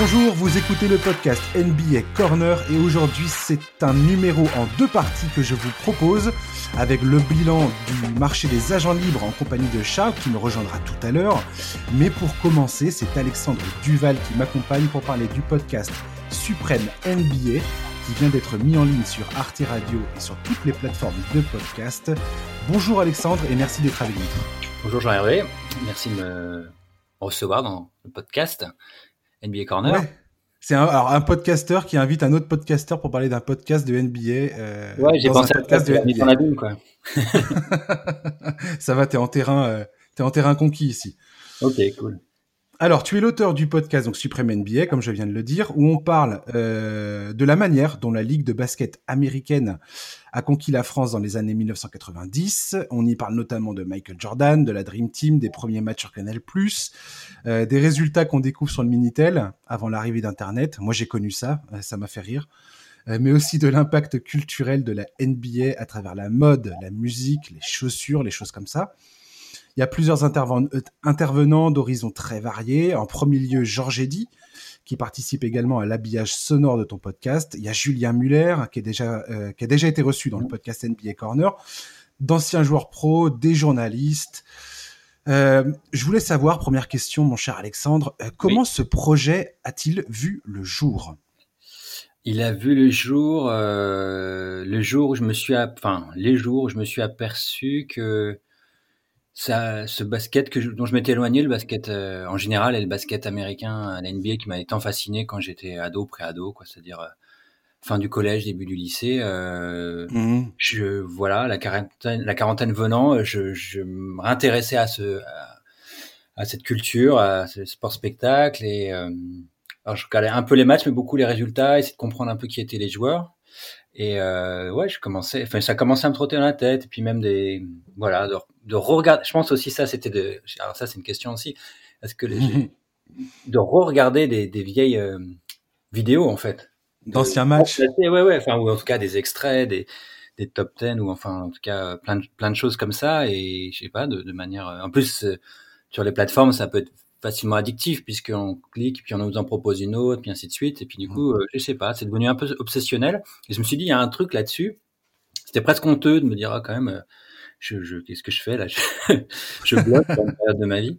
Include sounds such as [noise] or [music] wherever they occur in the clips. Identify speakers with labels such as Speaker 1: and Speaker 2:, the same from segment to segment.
Speaker 1: Bonjour, vous écoutez le podcast NBA Corner et aujourd'hui c'est un numéro en deux parties que je vous propose avec le bilan du marché des agents libres en compagnie de Charles qui me rejoindra tout à l'heure. Mais pour commencer, c'est Alexandre Duval qui m'accompagne pour parler du podcast Suprême NBA qui vient d'être mis en ligne sur Arte Radio et sur toutes les plateformes de podcast. Bonjour Alexandre et merci d'être avec nous.
Speaker 2: Bonjour Jean-Hervé, merci de me recevoir dans le podcast. NBA Corner.
Speaker 1: C'est un, alors un podcasteur qui invite un autre podcasteur pour parler d'un podcast de NBA.
Speaker 2: Euh, ouais, j'ai pensé à podcast de NBA. quoi. [laughs]
Speaker 1: Ça va, t'es en terrain, euh, es en terrain conquis ici.
Speaker 2: Ok, cool.
Speaker 1: Alors, tu es l'auteur du podcast donc Supreme NBA, comme je viens de le dire, où on parle euh, de la manière dont la ligue de basket américaine a conquis la France dans les années 1990. On y parle notamment de Michael Jordan, de la Dream Team, des premiers matchs sur Canal+, euh, des résultats qu'on découvre sur le Minitel avant l'arrivée d'Internet. Moi, j'ai connu ça, euh, ça m'a fait rire. Euh, mais aussi de l'impact culturel de la NBA à travers la mode, la musique, les chaussures, les choses comme ça. Il y a plusieurs euh, intervenants d'horizons très variés. En premier lieu, Georges Eddy, qui participe également à l'habillage sonore de ton podcast. Il y a Julien Muller, qui, est déjà, euh, qui a déjà été reçu dans le podcast NBA Corner. D'anciens joueurs pros, des journalistes. Euh, je voulais savoir, première question, mon cher Alexandre, comment ce projet a-t-il vu le jour?
Speaker 2: Il a vu le jour, le jour où je me suis, enfin, les jours où je me suis aperçu que ça, ce basket que dont je m'étais éloigné, le basket euh, en général et le basket américain à la NBA qui m'avait tant fasciné quand j'étais ado, pré-ado, quoi, c'est-à-dire euh, fin du collège, début du lycée. Euh, mmh. Je voilà, la quarantaine, la quarantaine venant, je, je m'intéressais à ce à, cette culture, à ce sport spectacle et euh, alors je regardais un peu les matchs, mais beaucoup les résultats, essayer de comprendre un peu qui étaient les joueurs. Et euh, ouais, je commençais, enfin, ça commençait à me trotter dans la tête, et puis même des, voilà, de, de regarder. Je pense aussi ça, c'était de. Alors ça, c'est une question aussi. Est-ce que les, [laughs] de re-regarder des, des vieilles euh, vidéos en fait,
Speaker 1: d'anciens matchs.
Speaker 2: Ouais, ouais, enfin, ou en tout cas des extraits, des, des top 10 ou enfin en tout cas plein de, plein de choses comme ça et je sais pas de, de manière. En plus, euh, sur les plateformes, ça peut être facilement addictif puisqu'on clique, puis on nous en propose une autre, puis ainsi de suite. Et puis du mmh. coup, euh, je sais pas, c'est devenu un peu obsessionnel. Et je me suis dit, il y a un truc là-dessus. C'était presque honteux de me dire, ah, quand même, euh, je, je qu'est-ce que je fais là? Je, [laughs] bloque une période de ma vie.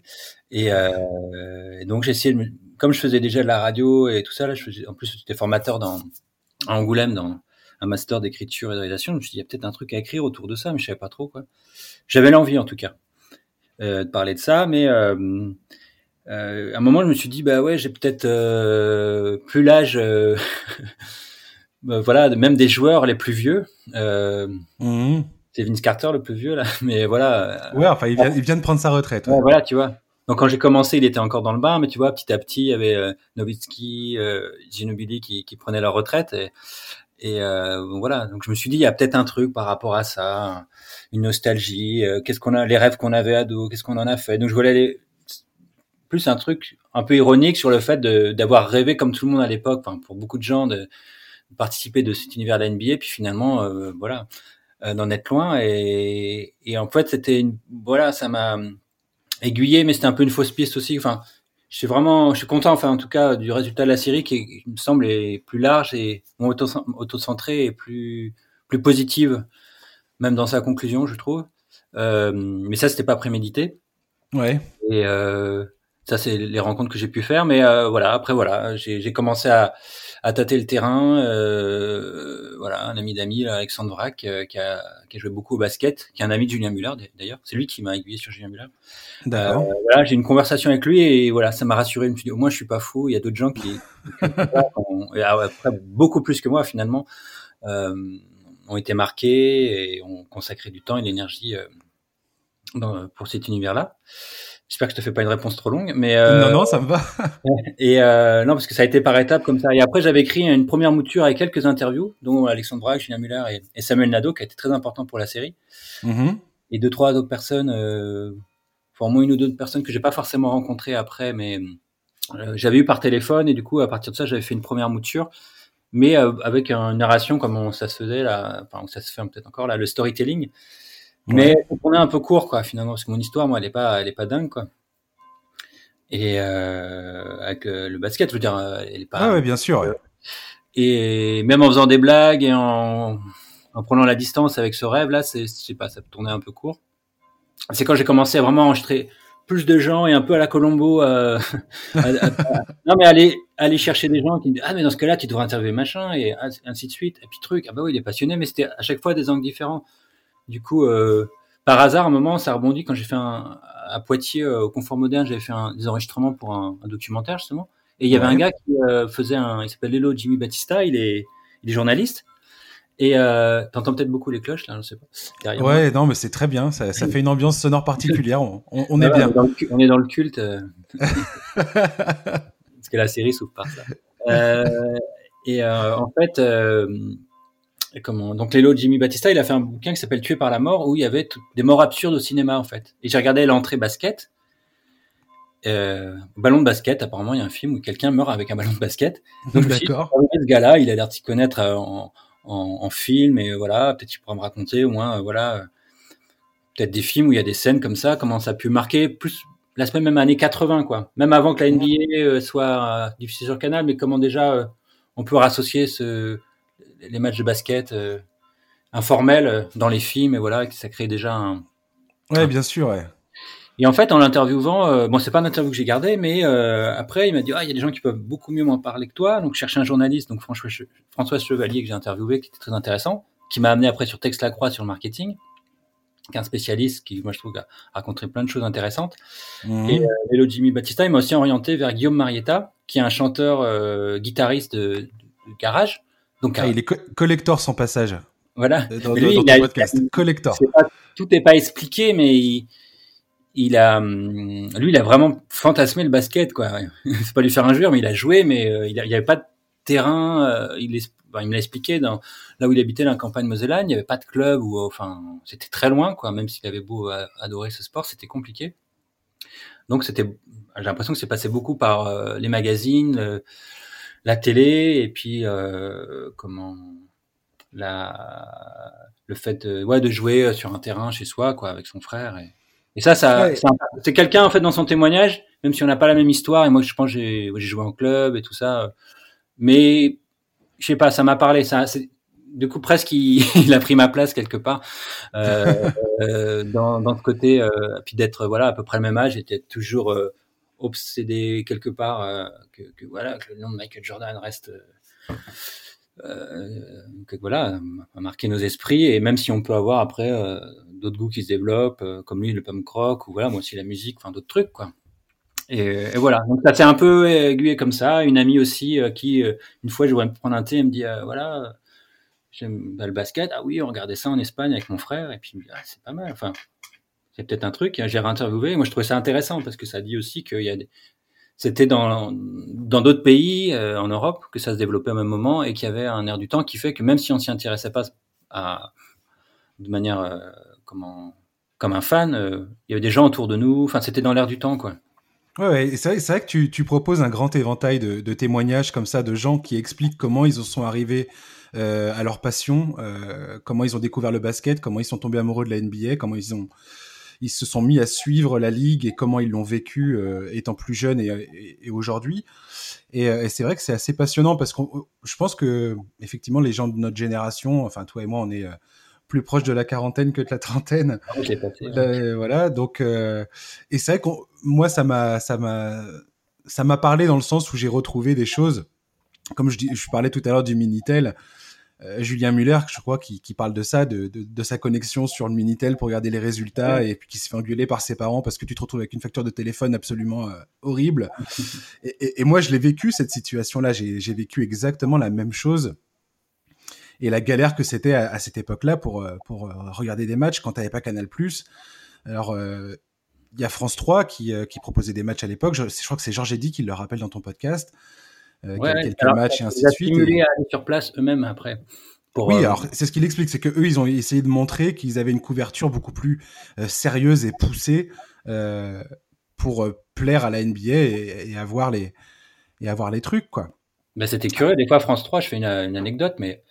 Speaker 2: Et, euh, et donc j'ai essayé, de me, comme je faisais déjà de la radio et tout ça, là, je faisais, en plus j'étais formateur dans à Angoulême dans un master d'écriture et de réalisation. Je me suis dit, il y a peut-être un truc à écrire autour de ça, mais je savais pas trop quoi. J'avais l'envie en tout cas euh, de parler de ça, mais euh, à un moment, je me suis dit, bah ouais, j'ai peut-être euh, plus l'âge, euh, [laughs] bah, voilà, même des joueurs les plus vieux. Euh, mmh. C'est Vince Carter le plus vieux là, [laughs] mais voilà.
Speaker 1: Ouais, enfin, il vient, il vient de prendre sa retraite.
Speaker 2: Ouais. voilà, tu vois. Donc quand j'ai commencé, il était encore dans le bain, mais tu vois, petit à petit, il y avait euh, Nowitzki, euh, Ginobili qui, qui prenaient leur retraite. Et, et euh, voilà, donc je me suis dit, il y a peut-être un truc par rapport à ça, une nostalgie. qu'est-ce qu'on a, les rêves qu'on avait ado, qu'est-ce qu'on en a fait. Donc je voulais aller plus un truc un peu ironique sur le fait d'avoir rêvé comme tout le monde à l'époque, enfin, pour beaucoup de gens, de, participer de cet univers de la NBA, puis finalement, euh, voilà, euh, d'en être loin. Et, et en fait, c'était une, voilà, ça m'a aiguillé, mais c'était un peu une fausse piste aussi. Enfin, je suis vraiment, je suis content, enfin, en tout cas, du résultat de la série qui, me semble est plus large et auto-centré et plus, plus positive, même dans sa conclusion, je trouve. Euh, mais ça, c'était pas prémédité.
Speaker 1: Ouais.
Speaker 2: Et euh, ça, c'est les rencontres que j'ai pu faire. Mais euh, voilà, après, voilà, j'ai commencé à, à, tâter le terrain. Euh, voilà, un ami d'amis, Alexandre Vrac, euh, qui, a, qui, a, joué beaucoup au basket, qui est un ami de Julien Muller, d'ailleurs. C'est lui qui m'a aiguillé sur Julien Muller.
Speaker 1: D'accord.
Speaker 2: Euh, voilà, j'ai une conversation avec lui et voilà, ça m'a rassuré. Je me suis dit, au moins, je suis pas fou. Il y a d'autres gens qui, [laughs] et après, beaucoup plus que moi, finalement, euh, ont été marqués et ont consacré du temps et de l'énergie pour cet univers-là. J'espère que je te fais pas une réponse trop longue, mais
Speaker 1: euh, non non ça me va. [laughs]
Speaker 2: et euh, non parce que ça a été par étapes comme ça. Et après j'avais écrit une première mouture avec quelques interviews, dont Alexandre Braque, Julien Muller et, Samuel Nadeau, qui a été très important pour la série. Mm-hmm. Et deux trois autres personnes, euh, enfin, au moins une ou deux personnes que j'ai pas forcément rencontrées après, mais euh, j'avais eu par téléphone et du coup à partir de ça j'avais fait une première mouture, mais euh, avec une narration comme ça se faisait là, enfin ça se fait peut-être encore là, le storytelling. Mais on est un peu court, quoi, finalement, parce que mon histoire, moi, elle est pas, elle est pas dingue, quoi. et avec le basket, je veux dire, elle est pas.
Speaker 1: Ah ouais, bien sûr.
Speaker 2: Et même en faisant des blagues et en, en prenant la distance avec ce rêve là, c'est, je sais pas, ça tournait un peu court. C'est quand j'ai commencé à vraiment enregistrer plus de gens et un peu à la Colombo. Euh, [laughs] non, mais aller, aller chercher des gens qui me disent Ah, mais dans ce cas-là, tu devrais interviewer machin, et ainsi de suite. Et puis, truc, ah bah oui, il est passionné, mais c'était à chaque fois des angles différents. Du coup, euh, par hasard, à un moment, ça rebondit quand j'ai fait un, à Poitiers, euh, au Confort Moderne, j'avais fait un, des enregistrements pour un, un, documentaire, justement. Et il y avait un gars qui euh, faisait un, il s'appelle Lelo Jimmy Batista, il est, il est journaliste. Et euh, t'entends peut-être beaucoup les cloches là, je sais pas.
Speaker 1: Derrière ouais, non, mais c'est très bien. Ça, ça, fait une ambiance sonore particulière. On, on, on est bien.
Speaker 2: On est, dans le, culte. Euh. [laughs] Parce que la série s'ouvre par ça. Euh, et en fait, comment Donc Lélo Jimmy Batista, il a fait un bouquin qui s'appelle Tué par la mort, où il y avait des morts absurdes au cinéma en fait. Et j'ai regardé l'entrée basket. Euh, ballon de basket, apparemment, il y a un film où quelqu'un meurt avec un ballon de basket.
Speaker 1: Donc, D'accord.
Speaker 2: Ce gars-là, il a l'air de s'y connaître en, en, en, film et voilà, peut-être tu pourras me raconter au moins, euh, voilà, euh, peut-être des films où il y a des scènes comme ça, comment ça a pu marquer plus la semaine même année 80 quoi, même avant que la NBA euh, soit diffusée sur Canal, mais comment déjà on peut rassocier ce, les matchs de basket informels dans les films et voilà, que ça crée déjà un.
Speaker 1: Ouais, bien sûr, ouais.
Speaker 2: Et en fait, en l'interviewant, euh, bon, c'est pas une interview que j'ai gardée, mais euh, après, il m'a dit, ah, il y a des gens qui peuvent beaucoup mieux m'en parler que toi. Donc, je cherchais un journaliste, donc François, François Chevalier, que j'ai interviewé, qui était très intéressant, qui m'a amené après sur Texte Lacroix sur le marketing, qui est un spécialiste qui, moi, je trouve, a raconté plein de choses intéressantes. Mmh. Et euh, Jimmy Batista, il m'a aussi orienté vers Guillaume Marietta, qui est un chanteur euh, guitariste de, de, garage.
Speaker 1: Donc, ah, il est co collector sans passage.
Speaker 2: Voilà.
Speaker 1: Dans, lui, dans il a, podcast. collector.
Speaker 2: Pas, tout n'est pas expliqué, mais il, il a, hum, lui, il a vraiment fantasmé le basket, quoi. [laughs] C'est pas lui faire injure, mais il a joué, mais euh, il n'y avait pas de terrain. Euh, il, est, il me l'a expliqué dans là où il habitait, dans la campagne Mosellane, il n'y avait pas de club ou, enfin, c'était très loin, quoi. Même s'il avait beau adorer ce sport, c'était compliqué. Donc, c'était, j'ai l'impression que c'est passé beaucoup par euh, les magazines, la télé, et puis comment la, le fait, de, ouais, de jouer sur un terrain chez soi, quoi, avec son frère. Et, et ça, ça, c'est quelqu'un en fait dans son témoignage, même si on n'a pas la même histoire. Et moi, je pense j'ai j'ai joué en club et tout ça, mais je sais pas, ça m'a parlé. Ça, du coup presque il, [laughs] il, a pris ma place quelque part euh, [laughs] euh, dans, dans ce côté, euh, puis d'être voilà à peu près le même âge, j'étais toujours euh, obsédé quelque part euh, que, voilà que le nom de Michael Jordan reste euh, que voilà a marqué nos esprits et même si on peut avoir après d'autres goûts qui se développent, euh, comme lui le punk rock ou voilà moi aussi la musique, enfin d'autres trucs quoi. Et, voilà, donc ça s'est un peu aiguillé comme ça. Une amie aussi euh, qui, euh, une fois, je voulais prendre un thé, elle me dit voilà, j'aime bah, le basket. Ah oui, on regardait ça en Espagne avec mon frère, et puis ah, c'est pas mal. Enfin, c'est peut-être un truc. J'ai réinterviewé. Moi, je trouvais ça intéressant parce que ça dit aussi qu'il y a c'était dans dans d'autres pays en Europe que ça se développait au même moment et qu'il y avait un air du temps qui fait que même si on s'y intéressait pas de manière comment, comme un fan. Euh, il y avait des gens autour de nous. Enfin, c'était dans l'air du temps, quoi.
Speaker 1: Ouais, c'est vrai, que tu, tu, proposes un grand éventail de, de, témoignages comme ça, de gens qui expliquent comment ils en sont arrivés euh, à leur passion, euh, comment ils ont découvert le basket, comment ils sont tombés amoureux de la NBA, comment ils ont ils se sont mis à suivre la ligue et comment ils l'ont vécu euh, étant plus jeunes et, et, et aujourd'hui. Et, et c'est vrai que c'est assez passionnant parce que je pense que effectivement les gens de notre génération, enfin toi et moi, on est euh, plus proche de la quarantaine que de la trentaine.
Speaker 2: Ah, passé,
Speaker 1: euh, voilà, donc euh, et c'est vrai que moi ça m'a ça m'a ça m'a parlé dans le sens où j'ai retrouvé des choses comme je dis je parlais tout à l'heure du minitel euh, Julien Muller je crois qui, qui parle de ça de, de, de, sa connexion sur le minitel pour regarder les résultats et puis qui se fait engueuler par ses parents parce que tu te retrouves avec une facture de téléphone absolument euh, horrible [laughs] et, et, et, moi je l'ai vécu cette situation là j'ai vécu exactement la même chose et la galère que c'était à, à, cette époque-là pour euh, pour euh, regarder des matchs quand t'avais pas Canal+. Alors euh, il y a France 3 qui, qui proposait des matchs à l'époque. Je, je, crois que c'est Georges Eddy qui le rappelle dans ton podcast.
Speaker 2: Euh, ouais, quelques alors, matchs et ainsi de suite. Stimulé et... à aller sur place eux-mêmes après.
Speaker 1: Pour, oui, euh... alors c'est ce qu'il explique, c'est que eux ils ont essayé de montrer qu'ils avaient une couverture beaucoup plus euh, sérieuse et poussée euh, pour plaire à la NBA et, et, avoir les et avoir les trucs quoi.
Speaker 2: Ben, c'était curieux. Des fois France 3, je fais une, une anecdote, mais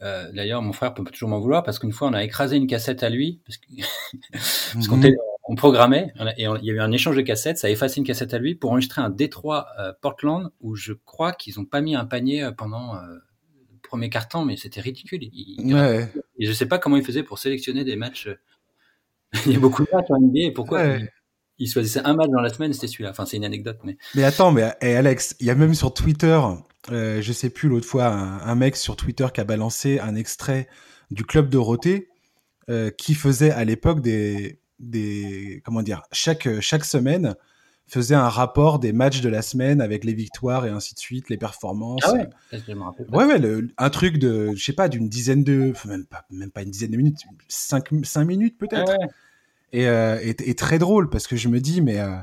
Speaker 2: D'ailleurs, mon frère peut toujours m'en vouloir parce qu'une fois, on a écrasé une cassette à lui parce [laughs] qu'on mmh. On programmait et il y a eu un échange de cassettes. Ça a effacé une cassette à lui pour enregistrer un Détroit euh, Portland où je crois qu'ils ont pas mis un panier euh, pendant euh, le premier quart-temps, mais c'était ridicule.
Speaker 1: ouais.
Speaker 2: Et je sais pas comment ils faisaient pour sélectionner des matchs. [laughs] il y a beaucoup de matchs en NBA et pourquoi ils, choisissaient un match dans la semaine, c'était celui-là. Enfin, c'est une anecdote, mais.
Speaker 1: Mais attends, mais et Alex, il y a même sur Twitter, je sais plus l'autre fois, un, un, mec sur Twitter qui a balancé un extrait du club Dorothée qui faisait à l'époque des des comment dire chaque chaque semaine faisait un rapport des matchs de la semaine avec les victoires et ainsi de suite, les performances.
Speaker 2: Ah ouais,
Speaker 1: ouais, ouais un truc de, je sais pas, d'une dizaine de, même pas, même pas une dizaine de minutes, cinq, cinq minutes peut-être. Ah et, euh, et, et, très drôle parce que je me dis, mais euh,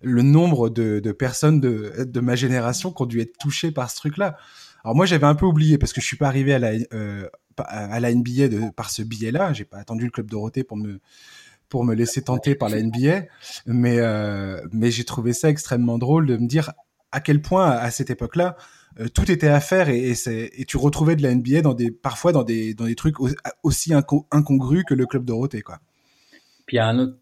Speaker 1: le nombre de, de, personnes de, de ma génération qui ont dû être touchées par ce truc-là. Alors moi, j'avais un peu oublié parce que je suis pas arrivé à la, euh, à la NBA de, par ce billet-là. J'ai pas attendu le club Dorothée pour me pour me laisser tenter par la [laughs] NBA. Mais, euh, mais j'ai trouvé ça extrêmement drôle de me dire à quel point, à cette époque-là, euh, tout était à faire et, et, et, tu retrouvais de la NBA dans des, parfois dans des, dans des trucs aussi incongrus que le club Dorothée, quoi.
Speaker 2: Puis il y a un autre,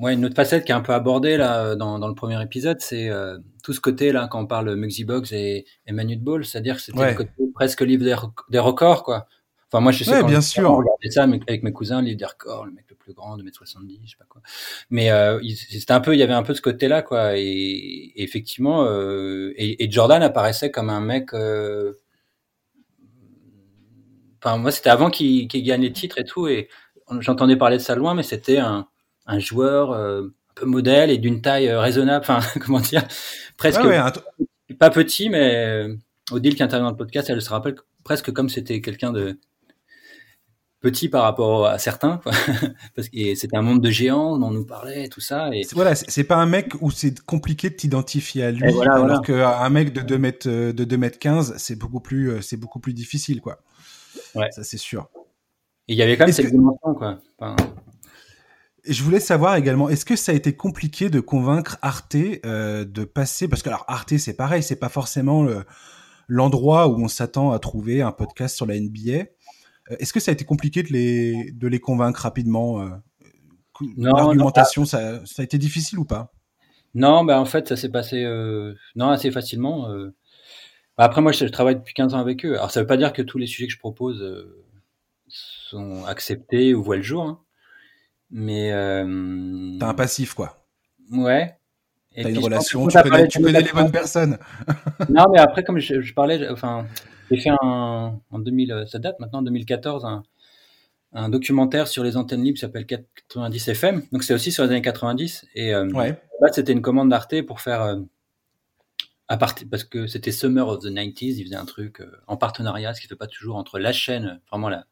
Speaker 2: ouais, une autre facette qui est un peu abordée là dans, dans le premier épisode, c'est euh, tout ce côté là quand on parle Mugsy Box et, et Manu Ball, c'est-à-dire que c'était le côté presque livre des, des records, quoi. Enfin, moi, je sais
Speaker 1: ouais, bien sûr.
Speaker 2: ça avec mes cousins, le livre des records, le mec le plus grand, de mètre 70, je sais pas quoi. Mais euh, c'était un peu, il y avait un peu de ce côté-là, quoi. Et, et effectivement, euh, et, et, Jordan apparaissait comme un mec. Euh... Enfin, moi, c'était avant qu'il qu gagne les titres et tout, et j'entendais parler de ça loin, mais c'était un, un joueur un peu modèle et d'une taille raisonnable. Enfin, [laughs] comment dire, presque
Speaker 1: ouais, ouais,
Speaker 2: pas petit, mais Odile qui intervient dans le podcast, elle se rappelle presque comme c'était quelqu'un de petit par rapport à certains, [laughs] parce que c'était un monde de géants dont on nous parlait, tout ça. Et...
Speaker 1: Voilà, c'est pas un mec où c'est compliqué de t'identifier à lui, voilà, alors voilà. qu'un mec de 2 mètres, de 2 mètres 15, c'est beaucoup plus, euh, c'est beaucoup plus difficile, quoi.
Speaker 2: Ouais.
Speaker 1: Ça, c'est sûr.
Speaker 2: Et il y avait quand même cette que... dimension, quoi. Enfin...
Speaker 1: Je voulais savoir également, est-ce que ça a été compliqué de convaincre Arte euh, de passer, parce que alors Arte c'est pareil, c'est pas forcément l'endroit où on s'attend à trouver un podcast sur la NBA. Euh, est-ce que ça a été compliqué de les, de les convaincre rapidement euh, L'argumentation, ça, ça, a été difficile ou pas?
Speaker 2: Non, bah en fait, ça s'est passé euh, non, assez facilement. Euh... Après, moi, je, je, travaille depuis 15 ans avec eux. Alors, ça veut pas dire que tous les sujets que je propose euh, sont acceptés ou voient le jour. Hein. Mais.
Speaker 1: T'as un passif, quoi.
Speaker 2: Ouais.
Speaker 1: T'as une relation, tu connais, tu connais les bonnes personnes.
Speaker 2: non, mais après, comme je, je parlais, enfin, j'ai fait un, en 2000, ça date maintenant, 2014, un, un documentaire sur les antennes libres qui s'appelle 90 FM. Donc c'est aussi sur les années 90. Et euh,
Speaker 1: ouais.
Speaker 2: là, c'était une commande d'Arte pour faire, euh, à parce que c'était Summer of the 90s, ils faisaient un truc euh, en partenariat, ce qui ne fait pas toujours entre la chaîne, vraiment la,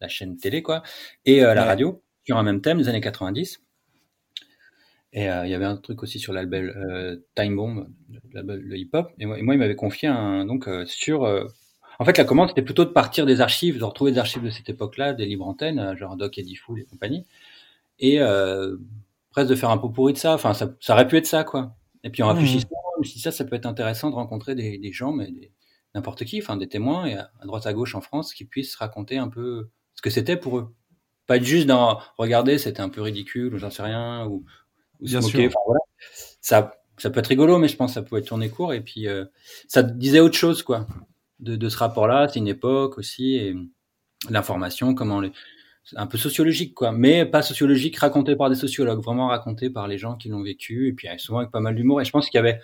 Speaker 2: la chaîne télé, quoi, et euh, la ouais. radio, sur un même thème, les années 90. Et euh, il y avait un truc aussi sur l'album euh, Time Bomb, le hip-hop. Et moi, et moi il m'avait confié un, donc euh, sur en fait, la commande, c'était plutôt de partir des archives, de retrouver des archives de cette époque-là, des libres antennes, euh, genre Doc, Eddie Fool et compagnie, et euh, presque de faire un pot pourri de ça. Enfin, ça, ça aurait pu être ça, quoi. Et puis en réfléchissant, mmh. suis dit, ça, ça peut être intéressant de rencontrer des, des gens, mais n'importe qui, enfin des témoins, et à, à, droite à gauche en France, qui puissent raconter un peu ce que c'était pour eux. Pas être juste dans, regardez, c'était un peu ridicule, ou j'en sais rien, ou, ou
Speaker 1: Bien
Speaker 2: se moquer. Enfin, voilà. Ça, ça peut être rigolo, mais je pense que ça pouvait tourner court, et puis euh, ça disait autre chose, quoi de, de ce rapport-là. C'est une époque aussi et l'information, comment les, un peu sociologique quoi, mais pas sociologique raconté par des sociologues, vraiment raconté par les gens qui l'ont vécu et puis souvent avec pas mal d'humour. Et je pense qu'il y avait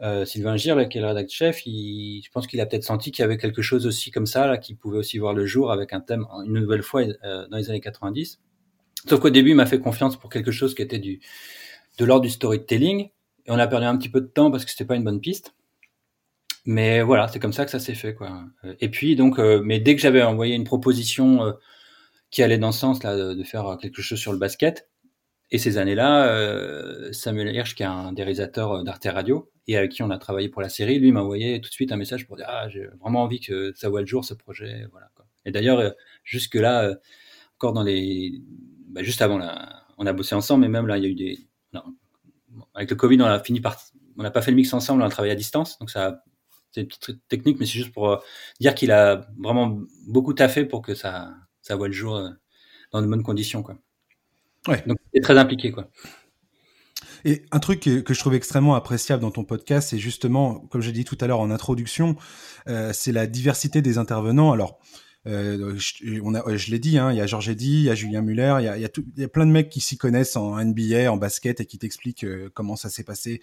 Speaker 2: euh, Sylvain Gir, là, qui est le rédacteur chef, il, je pense qu'il a peut-être senti qu'il y avait quelque chose aussi comme ça, là, qui pouvait aussi voir le jour avec un thème une nouvelle fois euh, dans les années 90. Sauf qu'au début, il m'a fait confiance pour quelque chose qui était du de l'ordre du storytelling, et on a perdu un petit peu de temps parce que c'était pas une bonne piste. Mais voilà, c'est comme ça que ça s'est fait, quoi. Et puis donc, euh, mais dès que j'avais envoyé une proposition euh, qui allait dans ce sens là, de, faire quelque chose sur le basket, et ces années-là, euh, Samuel Hirsch, qui est un des réalisateurs d'Arte Radio et avec qui on a travaillé pour la série, lui m'a envoyé tout de suite un message pour dire ah j'ai vraiment envie que ça voit le jour ce projet, voilà. Quoi. Et d'ailleurs euh, jusque là, encore dans les, bah, juste avant là, on a bossé ensemble, mais même là il y a eu des, non, avec le Covid on a fini par, on n'a pas fait le mix ensemble, on a travaillé à distance, donc ça c'est une petite technique, mais c'est juste pour euh, dire qu'il a vraiment beaucoup taffé pour que ça, ça voit le jour euh, dans de bonnes conditions, quoi. Ouais. Donc, c'est très impliqué, quoi.
Speaker 1: Et un truc que, je trouve extrêmement appréciable dans ton podcast, c'est justement, comme j'ai dit tout à l'heure en introduction, euh, c'est la diversité des intervenants. Alors, euh, je, on a, je l'ai dit, hein, il y a Georges Eddy, il y a Julien Muller, il y a, il y, a il y a plein de mecs qui s'y connaissent en NBA, en basket et qui t'expliquent euh, comment ça s'est passé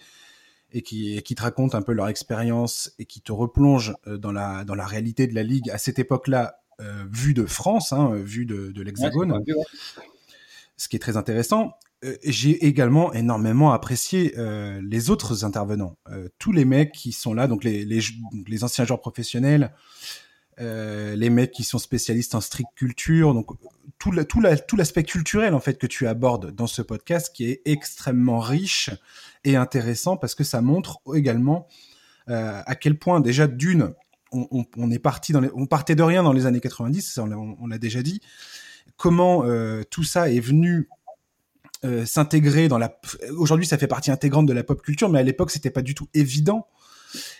Speaker 1: et qui, et qui te racontent un peu leur expérience et qui te replongent euh, dans la, dans la réalité de la ligue à cette époque-là, euh, vue de France, hein, vue de, de l'Hexagone. Ouais, ce qui est très intéressant. Euh, j'ai également énormément apprécié euh, les autres intervenants, euh, tous les mecs qui sont là, donc les, les, les anciens joueurs professionnels, euh, les mecs qui sont spécialistes en strict culture, donc tout, la, tout, la, tout l'aspect culturel en fait que tu abordes dans ce podcast qui est extrêmement riche et intéressant parce que ça montre également euh, à quel point déjà d'une on, est parti dans on partait de rien dans les années 90, on, l'a déjà dit, comment euh, tout ça est venu euh, s'intégrer dans la. Aujourd'hui, ça fait partie intégrante de la pop culture, mais à l'époque, c'était pas du tout évident.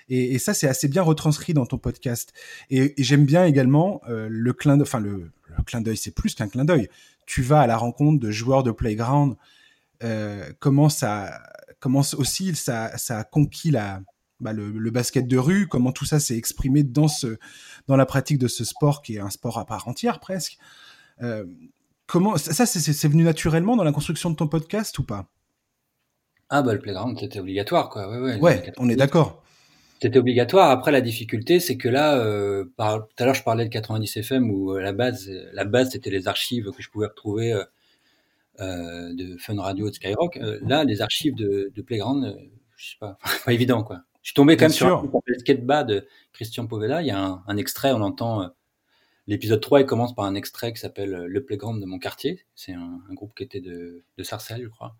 Speaker 1: Et, ça, c'est assez bien retranscrit dans ton podcast. Et, j'aime bien également le clin d'œil. Enfin, le, le clin d'œil, c'est plus qu'un clin d'œil. Tu vas à la rencontre de joueurs de playground. Euh, comment ça, comment aussi ça, ça a conquis la, bah, le, le, basket de rue, comment tout ça s'est exprimé dans ce, dans la pratique de ce sport qui est un sport à part entière presque. Euh, comment ça, c'est venu naturellement dans la construction de ton podcast ou pas?
Speaker 2: Ah bah le playground c'était obligatoire quoi.
Speaker 1: Ouais, ouais, ouais on est d'accord.
Speaker 2: C'était obligatoire. Après la difficulté c'est que là, euh, par, tout à l'heure je parlais de 90 FM où euh, la base, la base c'était les archives que je pouvais retrouver euh, euh de Fun Radio et de Skyrock. Euh, là les archives de, de Playground, euh, je sais pas, [laughs] pas évident quoi. Je suis tombé quand même sur un skate de Christian Povella. Il y a un, un extrait, on entend L'épisode 3, il commence par un extrait qui s'appelle euh, Le Playground de mon quartier. C'est un, un, groupe qui était de, de Sarcelles, je crois,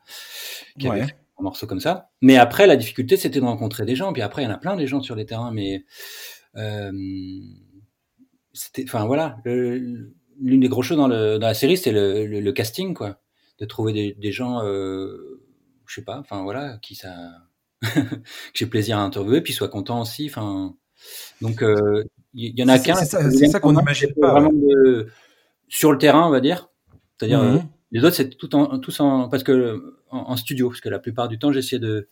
Speaker 2: qui ouais. avait un morceau comme ça. Mais après, la difficulté, c'était de rencontrer des gens. Puis après, il y en a plein des gens sur les terrains, mais euh, c'était, enfin voilà, l'une des grosses choses dans, le, dans la série, c'est le, le, le, casting, quoi, de trouver des, des gens, euh, je sais pas, enfin voilà, qui ça, [laughs] que j'ai plaisir à interviewer, puis soit content aussi, enfin. Donc, euh, il y en a qu'un.
Speaker 1: C'est ça, ça qu'on n'imagine pas.
Speaker 2: Vraiment de, sur le terrain, on va dire. C'est-à-dire, mmh. Les autres, c'est tout en, tous en, parce que, en, en, studio, parce que la plupart du temps, j'essaie de,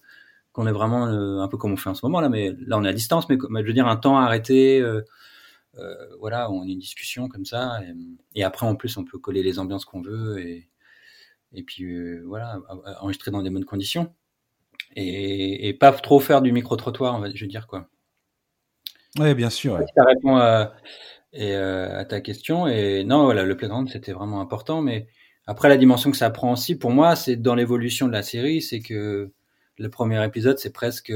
Speaker 2: qu'on est vraiment euh, un peu comme on fait en ce moment là, mais là, on est à distance, mais, mais je veux dire, un temps arrêté, euh, euh, voilà, on a une discussion comme ça, et, et, après, en plus, on peut coller les ambiances qu'on veut, et, et puis, euh, voilà, enregistrer dans des bonnes conditions. Et, et pas trop faire du micro-trottoir, je veux dire, quoi.
Speaker 1: Oui, bien sûr. Ouais.
Speaker 2: Ça répond à, et, euh, à ta question. Et non, voilà, le playground, c'était vraiment important. Mais après, la dimension que ça prend aussi, pour moi, c'est dans l'évolution de la série, c'est que le premier épisode, c'est presque.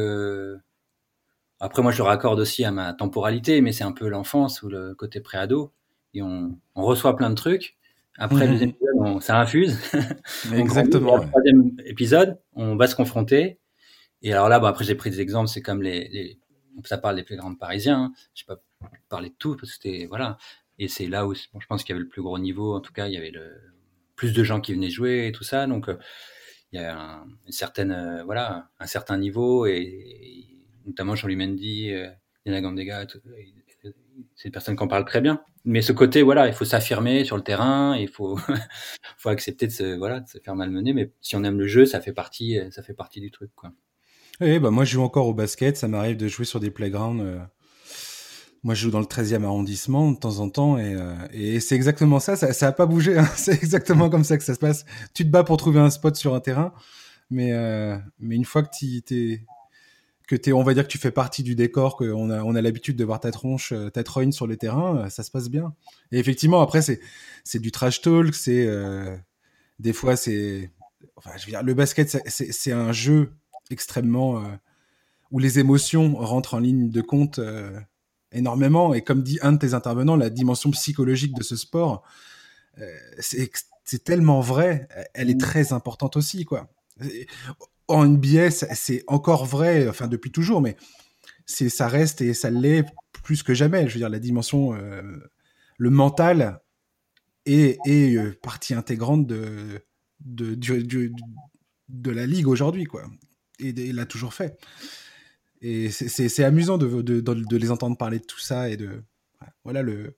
Speaker 2: Après, moi, je le raccorde aussi à ma temporalité, mais c'est un peu l'enfance ou le côté préado. Et on, on, reçoit plein de trucs. Après, mmh. le deuxième épisode, on, ça infuse. [laughs]
Speaker 1: Exactement.
Speaker 2: Le troisième épisode, on va se confronter. Et alors là, bon, après, j'ai pris des exemples, c'est comme les, les ça parle des playgrounds parisiens. Hein. Je sais pas parler de tout parce que c'était voilà. Et c'est là où bon, je pense qu'il y avait le plus gros niveau. En tout cas, il y avait le plus de gens qui venaient jouer et tout ça. Donc euh, il y a un, une certaine euh, voilà un certain niveau et, et notamment Jean-Louis Mendy, euh, Yana Gandega, c'est des personnes qui en très bien. Mais ce côté voilà, il faut s'affirmer sur le terrain, il faut [laughs] faut accepter de se voilà de se faire malmener. Mais si on aime le jeu, ça fait partie ça fait partie du truc quoi.
Speaker 1: Oui, bah moi je joue encore au basket, ça m'arrive de jouer sur des playgrounds. Moi je joue dans le 13e arrondissement de temps en temps et, euh, et c'est exactement ça, ça, ça a pas bougé, hein. [laughs] c'est exactement comme ça que ça se passe. Tu te bats pour trouver un spot sur un terrain, mais, euh, mais une fois que tu t'es que t'es, on va dire que tu fais partie du décor, qu'on a, on a l'habitude de voir ta tronche, euh, ta trogne sur les terrains, euh, ça se passe bien. Et effectivement, après, c'est, du trash talk, c'est, euh, des fois, c'est, enfin, je veux dire, le basket, c'est, c'est un jeu extrêmement euh, où les émotions rentrent en ligne de compte énormément. Et comme dit un de tes intervenants la dimension psychologique de ce sport euh, c'est tellement vrai elle est très importante aussi quoi. En NBA c'est encore vrai enfin depuis toujours mais c'est ça reste et ça l'est plus que jamais. Je veux dire la dimension euh, le mental est, est euh, partie intégrante de de, du, du, de la ligue aujourd'hui quoi. Et il l'a toujours fait. Et c'est amusant de, de, de, de, les entendre parler de tout ça et de voilà le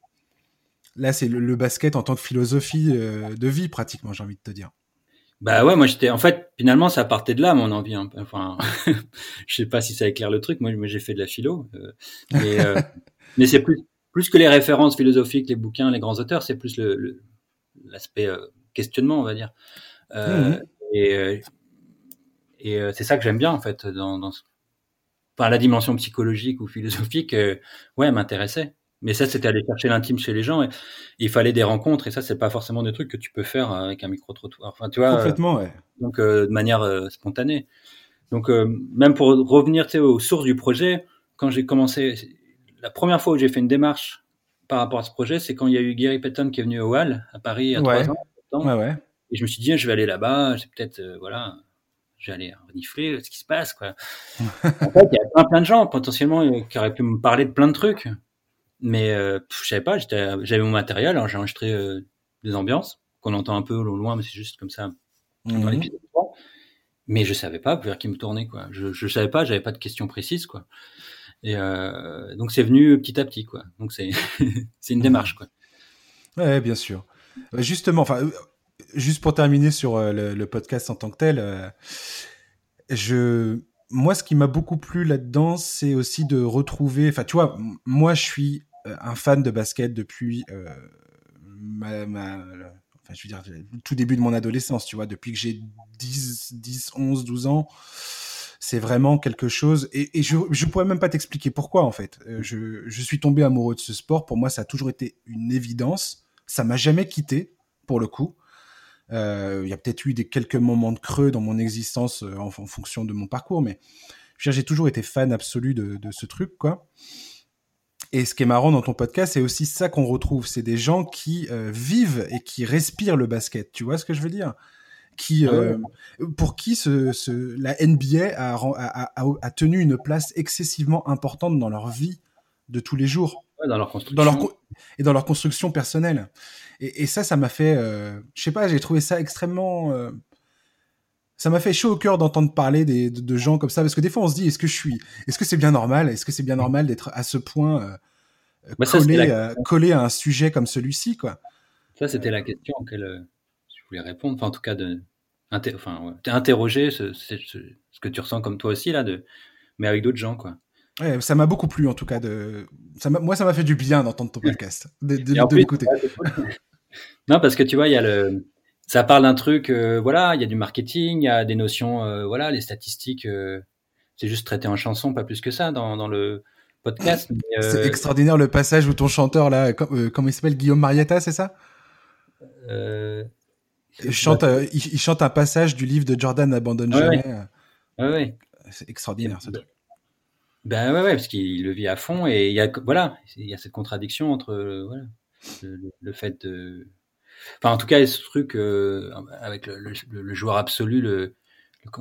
Speaker 1: là c'est le, le, basket en tant que philosophie euh, de vie pratiquement j'ai envie de te dire.
Speaker 2: Bah ouais, moi j'étais en fait finalement ça partait de là mon envie. Hein. Enfin, [laughs] je sais pas si ça éclaire le truc. Moi, j'ai fait de la philo, euh, mais, euh, [laughs] mais c'est plus plus que les références philosophiques, les bouquins, les grands auteurs, c'est plus le l'aspect euh, questionnement, on va dire. Mmh et et c'est ça que j'aime bien en fait dans, dans enfin, la dimension psychologique ou philosophique. ouais, m'intéressait. Mais ça, c'était aller chercher l'intime chez les gens. Et il fallait des rencontres. Et ça, c'est pas forcément des trucs que tu peux faire avec un micro trottoir. Enfin, tu vois.
Speaker 1: Complètement, ouais.
Speaker 2: Donc, euh, de manière euh, spontanée. Donc, euh, même pour revenir, aux sources du projet, quand j'ai commencé, la première fois où j'ai fait une démarche par rapport à ce projet, c'est quand il y a eu Gary Payton qui est venu au Hall à Paris il y a trois ans.
Speaker 1: Ouais, ouais.
Speaker 2: Et je me suis dit, je vais aller là-bas. C'est peut-être, voilà, j'allais renifler ce qui se passe, quoi. [laughs] en fait, il y a plein, plein de gens potentiellement qui auraient pu me parler de plein de trucs. Mais euh, je savais pas, j'avais mon matériel, alors j'ai enregistré euh, des ambiances qu'on entend un peu au loin, mais c'est juste comme ça dans mhm. l'épisode 3. Mais je savais pas vers qui me tourner, quoi. Je, je savais pas, j'avais pas de questions précises, quoi. Et euh, donc c'est venu petit à petit, quoi. Donc c'est [laughs] c'est une démarche, quoi.
Speaker 1: Ouais, bien sûr. Euh, justement, enfin, euh, juste pour terminer sur le, le, podcast en tant que tel, je moi, ce qui m'a beaucoup plu là-dedans, c'est aussi de retrouver. Enfin, tu vois, moi, je suis euh, un fan de basket depuis euh, ma, enfin, je veux dire, tout début de mon adolescence, tu vois, depuis que j'ai 10, 10, 11, 12 ans. C'est vraiment quelque chose. Et, je ne pourrais même pas t'expliquer pourquoi, en fait. Euh, je, je, suis tombé amoureux de ce sport. Pour moi, ça a toujours été une évidence. Ça m'a jamais quitté, pour le coup. Il y a peut-être eu des quelques moments de creux dans mon existence en, fonction de mon parcours, mais j'ai toujours été fan absolu de, de ce truc, quoi. Et ce qui est marrant dans ton podcast, c'est aussi ça qu'on retrouve. C'est des gens qui euh, vivent et qui respirent le basket. Tu vois ce que je veux dire? Qui, euh, Pour qui ce, ce, la NBA a, a, a, tenu une place excessivement importante dans leur vie de tous les jours.
Speaker 2: dans leur construction.
Speaker 1: Dans leur, et dans leur construction personnelle. Et, et ça, ça m'a fait... Euh, je sais pas, j'ai trouvé ça extrêmement... Euh, ça m'a fait chaud au cœur d'entendre parler des, de, gens comme ça, parce que des fois on se dit, est-ce que je suis, est-ce que c'est bien normal, est-ce que c'est bien normal d'être à ce point euh, bah, collé, euh, collé, à un sujet comme celui-ci, quoi.
Speaker 2: Ça, c'était la question auquel je voulais répondre, enfin en tout cas de, enfin, ouais, interroger ce, ce, ce, que tu ressens comme toi aussi là, de, mais avec d'autres gens, quoi.
Speaker 1: Ouais, ça m'a beaucoup plu en tout cas de, ça moi ça m'a fait du bien d'entendre ton [laughs] podcast, de, de, l'écouter. [laughs]
Speaker 2: non, parce que tu vois, il y a le ça parle d'un truc, euh, voilà, il y a du marketing, il y a des notions, euh, voilà, les statistiques, euh, c'est juste traité en chanson, pas plus que ça dans, dans le podcast.
Speaker 1: c'est extraordinaire le passage où ton chanteur là, comment il s'appelle, Guillaume Marietta, c'est ça? Il chante, il, chante un passage du livre de Jordan Abandonne jamais.
Speaker 2: Ouais. ouais.
Speaker 1: C'est extraordinaire ce truc.
Speaker 2: Ben ouais, ouais, parce qu'il le vit à fond et il y a voilà, il y a cette contradiction entre voilà, le, le fait de Enfin, en tout cas, ce truc euh, avec le, le, joueur absolu, le,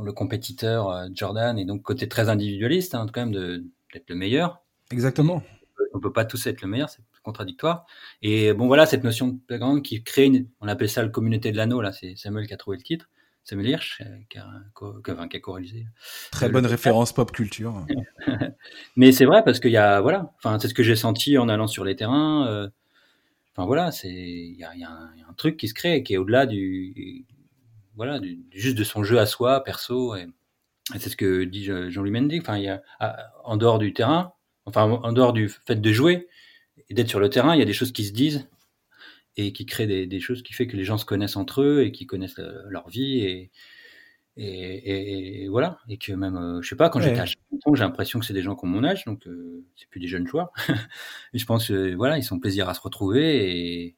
Speaker 2: le, compétiteur euh, Jordan, et donc côté très individualiste, hein, quand même, d'être le meilleur.
Speaker 1: Exactement.
Speaker 2: On peut pas tous être le meilleur, c'est contradictoire. Et bon, voilà, cette notion de playground qui crée, une, on appelle ça le communauté de l'anneau, là, c'est Samuel qui a trouvé le titre. Samuel Hirsch, qui a, qui a corrigé.
Speaker 1: Très bonne référence pop culture. [laughs]
Speaker 2: Mais c'est vrai parce qu'il y a, voilà, enfin, c'est ce que j'ai senti en allant sur les terrains. Euh, Enfin voilà, c'est il y a, y a, un truc qui se crée qui est au-delà du voilà du, juste de son jeu à soi perso et, c'est ce que dit Jean-Louis Mendy. Enfin il y a en dehors du terrain, enfin en dehors du fait de jouer et d'être sur le terrain, il y a des choses qui se disent et qui créent des, des, choses qui fait que les gens se connaissent entre eux et qui connaissent leur vie et, et, et, voilà. Et que même, euh, je sais pas, quand j'étais à j'ai l'impression que c'est des gens qui ont mon âge, donc euh, c'est plus des jeunes joueurs. [laughs] et je pense que voilà, ils sont plaisir à se retrouver. Et,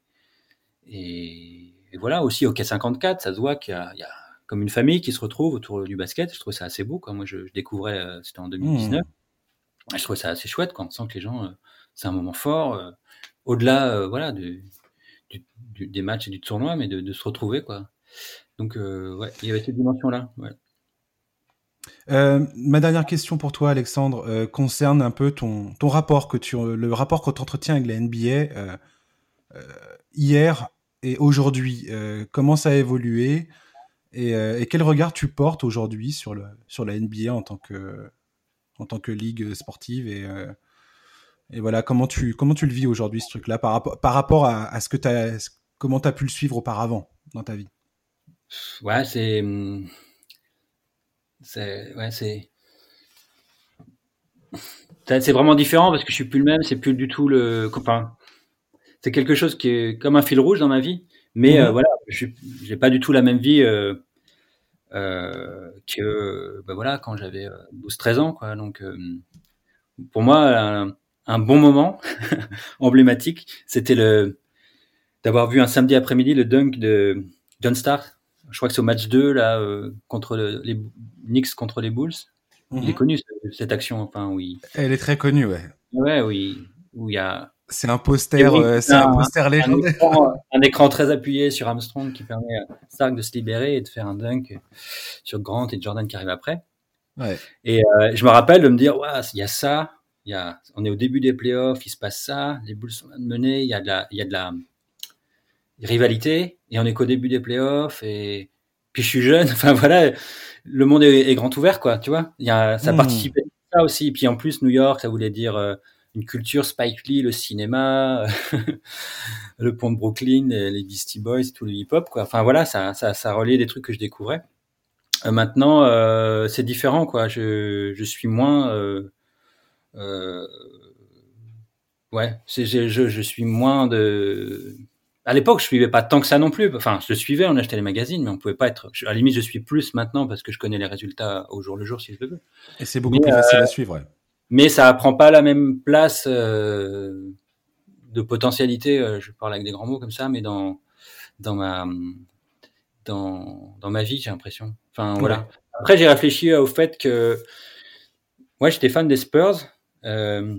Speaker 2: et, voilà, aussi au K54, ça se voit qu'il y, y, a comme une famille qui se retrouve autour du basket. Je trouve ça assez beau. Quoi. Moi, je, je découvrais, euh, c'était en 2019. Mmh. je trouvais ça assez chouette quand on sent que les gens, c'est un moment fort, au-delà voilà, des matchs et du tournoi, mais de, se retrouver. quoi. Donc, euh, ouais, il y avait cette dimension-là.
Speaker 1: Euh, ma dernière question pour toi, Alexandre, euh, concerne un peu ton, rapport que tu, le rapport que tu entretiens avec la NBA hier et aujourd'hui. comment ça a évolué et, quel regard tu portes aujourd'hui sur, sur la NBA en tant que, en tant que ligue sportive et, et voilà comment tu, comment tu le vis aujourd'hui ce truc-là par, rapport par rapport à, à ce que tu as, comment tu as pu le suivre auparavant dans ta vie?
Speaker 2: Ouais, c'est. C'est. Ouais, c'est. C'est vraiment différent parce que je suis plus le même, c'est plus du tout le copain. C'est quelque chose qui est comme un fil rouge dans ma vie, mais euh, mhm. voilà, je n'ai pas du tout la même vie euh, euh, que bah voilà quand j'avais 12-13 ans, quoi. Donc pour moi, un, bon moment [laughs] emblématique, c'était le d'avoir vu un samedi après-midi le dunk de John Stark. Je crois que c'est au match 2 là contre les Knicks contre les Bulls. Il est mhm. connu cette action, enfin oui.
Speaker 1: Elle est très connue, ouais.
Speaker 2: Ouais, oui. Où il y a.
Speaker 1: C'est un poster, euh, c'est un, poster légendaire.
Speaker 2: Un écran, très appuyé sur Armstrong qui permet à Stark de se libérer et de faire un dunk sur Grant et Jordan qui arrivent après. Ouais. Et euh, je me rappelle de me dire, ouais, il y a ça, y a, on est au début des playoffs, il se passe ça, les Bulls sont menés, il y a de la, il y a de la rivalité et on est qu'au début des playoffs et puis je suis jeune. [laughs] Enfin voilà, le monde est, grand ouvert, quoi, tu vois. Il y a, ça mmh. participait à ça aussi. Et puis en plus, New York, ça voulait dire euh, une culture Spike Lee, le cinéma, [laughs] le pont de Brooklyn, les Beastie Boys, tout le hip-hop, quoi. Enfin voilà, ça, ça, ça reliait des trucs que je découvrais. Euh, maintenant, euh, c'est différent, quoi. Je, je suis moins. Euh, ouais, je, je, je suis moins de à l'époque, je suivais pas tant que ça non plus. Enfin, je suivais, on achetait les magazines, mais on pouvait pas être. À la limite, je suis plus maintenant parce que je connais les résultats au jour le jour si je le veux.
Speaker 1: Et c'est beaucoup plus facile à euh, suivre.
Speaker 2: Mais ça prend pas la même place euh, de potentialité. Je parle avec des grands mots comme ça, mais dans dans ma dans dans ma vie, j'ai l'impression. Enfin voilà. Après, j'ai réfléchi au fait que moi, j'étais fan des Spurs euh,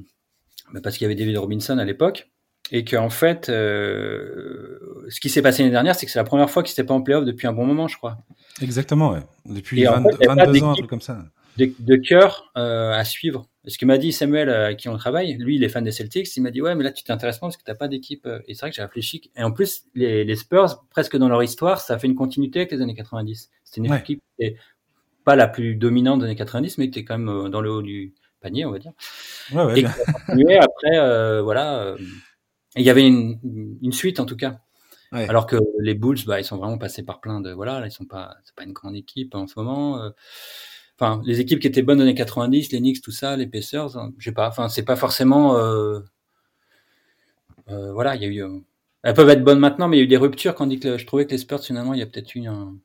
Speaker 2: parce qu'il y avait David Robinson à l'époque et qu'en fait, euh, ce qui s'est passé l'année dernière, c'est que c'est la première fois qu'ils n'étaient pas en playoff depuis un bon moment, je crois.
Speaker 1: Exactement, ouais. Depuis 22 ans, un truc comme ça.
Speaker 2: De, de cœur euh, à suivre. Ce que m'a dit Samuel, avec qui on travaille, lui, il est fan des Celtics, il m'a dit, ouais, mais là, tu t'intéresses pas parce que tu n'as pas d'équipe. Et c'est vrai que j'ai réfléchi. Et en plus, les, les, Spurs, presque dans leur histoire, ça fait une continuité avec les années 90. C'était une équipe qui n'était pas la plus dominante des années 90, mais qui était quand même dans le haut du panier, on va dire. Ouais, ouais, et continué après, voilà il y avait une, une, suite en tout cas. Ouais. Alors que les Bulls, bah, ils sont vraiment passés par plein de voilà, là, ils sont pas, c'est pas une grande équipe en ce moment. Euh. Enfin, les équipes qui étaient bonnes dans les 90, les Knicks, tout ça, les Pacers, hein, je sais pas. Enfin, c'est pas forcément. Euh, euh, voilà, il y a eu. Euh, elles peuvent être bonnes maintenant, mais il y a eu des ruptures. Quand dit que je trouvais que les Spurs finalement, il y a peut-être eu un,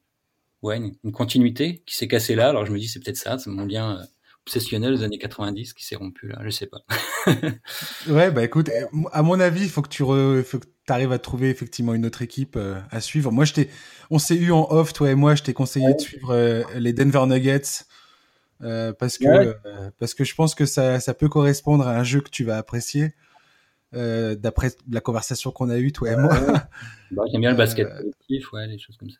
Speaker 2: ouais, une, une, continuité qui s'est cassée là. Alors je me dis, c'est peut-être ça, c'est mon lien euh, obsessionnel des années 90 qui s'est rompu là, je sais pas. [laughs]
Speaker 1: ouais, bah écoute, à mon avis, il faut que tu re... faut que arrives à trouver effectivement une autre équipe euh, à suivre. Moi, je on s'est eu en off, toi et moi, je t'ai conseillé de suivre euh, les Denver Nuggets euh, parce que parce que je pense que ça, ça peut correspondre à un jeu que tu vas apprécier. d'après la conversation qu'on a eue, toi et moi. [laughs]
Speaker 2: Bah, J'aime bien le basket collectif, ouais, les choses comme ça.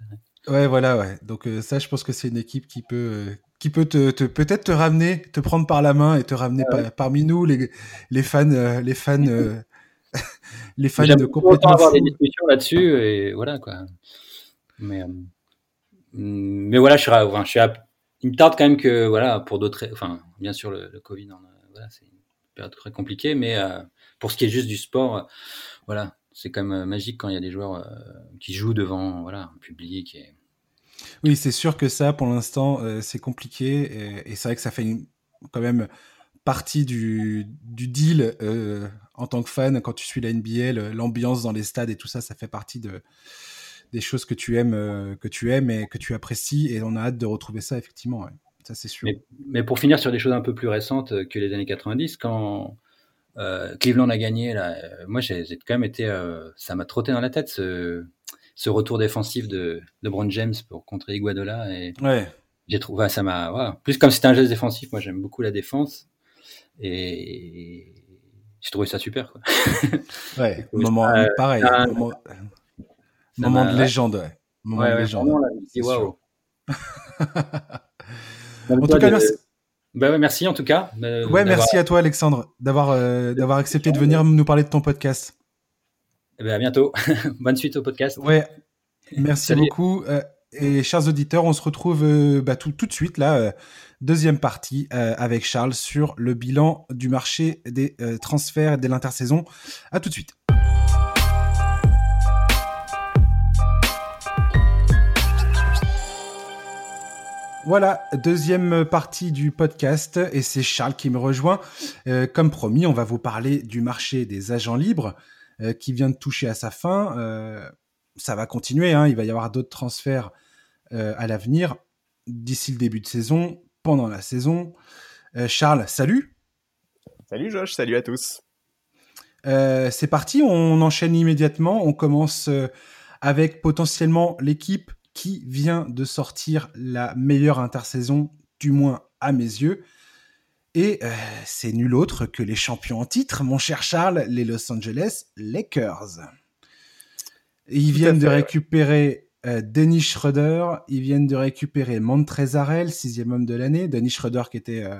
Speaker 1: Ouais, voilà, ouais. Donc ça, je pense que c'est une équipe qui peut qui peut te, te peut-être te ramener, te prendre par la main et te ramener parmi nous les les fans les fans [laughs]
Speaker 2: les fans de complètement avoir des discussions là-dessus et voilà quoi. Mais euh, mais voilà, je suis, enfin, je suis il me tarde quand même que voilà pour d'autres, enfin bien sûr le, Covid, voilà, c'est une période très compliquée, mais euh, pour ce qui est juste du sport, euh, voilà, c'est quand même magique quand il y a des joueurs qui jouent devant voilà un public et
Speaker 1: oui, c'est sûr que ça, pour l'instant, c'est compliqué. Et, et c'est vrai que ça fait quand même partie du, deal euh, en tant que fan quand tu suis la NBA, l'ambiance dans les stades et tout ça, ça fait partie de des choses que tu aimes, euh, que tu aimes et que tu apprécies. Et on a hâte de retrouver ça effectivement. Ça c'est sûr.
Speaker 2: Mais, pour finir sur des choses un peu plus récentes que les années 90, quand euh, Cleveland a gagné, euh, moi j'ai quand même été, euh, ça m'a trotté dans la tête ce retour défensif de LeBron James pour contrer Iguodala et
Speaker 1: ouais.
Speaker 2: j'ai trouvé ça m'a plus comme c'était un geste défensif. Moi j'aime beaucoup la défense et j'ai trouvé ça super. Quoi. [laughs]
Speaker 1: Ouais, moment pareil, moment, moment de légende. Ouais. Moment de légende. [laughs]
Speaker 2: En tout cas, merci. Bah ouais, merci en tout cas.
Speaker 1: Ouais, merci à toi Alexandre d'avoir euh, d'avoir accepté de venir nous parler de ton podcast.
Speaker 2: Eh ben, à bientôt. [laughs] Bonne suite au podcast.
Speaker 1: Ouais. Merci beaucoup. Euh, et chers auditeurs, on se retrouve euh, bah, tout, tout de suite là deuxième partie euh, avec Charles sur le bilan du marché des euh, transferts et de l'intersaison. À tout de suite. Voilà, deuxième partie du podcast et c'est Charles qui me rejoint. Euh, comme promis, on va vous parler du marché des agents libres euh, qui vient de toucher à sa fin. Euh, ça va continuer, hein, il va y avoir d'autres transferts à l'avenir d'ici le début de saison, pendant la saison. Charles, salut.
Speaker 3: Salut Josh, salut à tous.
Speaker 1: c'est parti, on enchaîne immédiatement. On commence avec potentiellement l'équipe qui vient de sortir la meilleure intersaison, du moins à mes yeux. Et euh, c'est nul autre que les champions en titre, mon cher Charles, les Los Angeles Lakers. ils viennent de récupérer euh, Dennis Schroeder, ils viennent de récupérer Montrezarel, sixième homme de l'année. Dennis Schroeder qui était euh,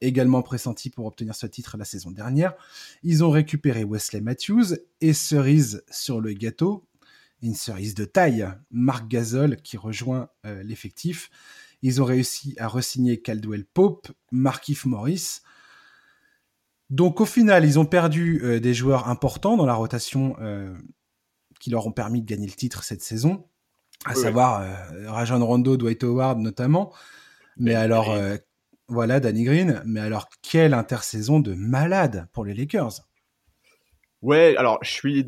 Speaker 1: également pressenti pour obtenir ce titre la saison dernière. Ils ont récupéré Wesley Matthews et cerise sur le gâteau, une cerise de taille, Marc Gasol qui rejoint euh, l'effectif. Ils ont réussi à resigner Caldwell Pope, Markif Morris. Donc au final, ils ont perdu euh, des joueurs importants dans la rotation euh, qui leur ont permis de gagner le titre cette saison, à savoir Rajon Rondo, Dwight Howard notamment. Mais alors, voilà, Danny Green. Mais alors, quelle intersaison de malade pour les Lakers.
Speaker 3: Ouais, alors je suis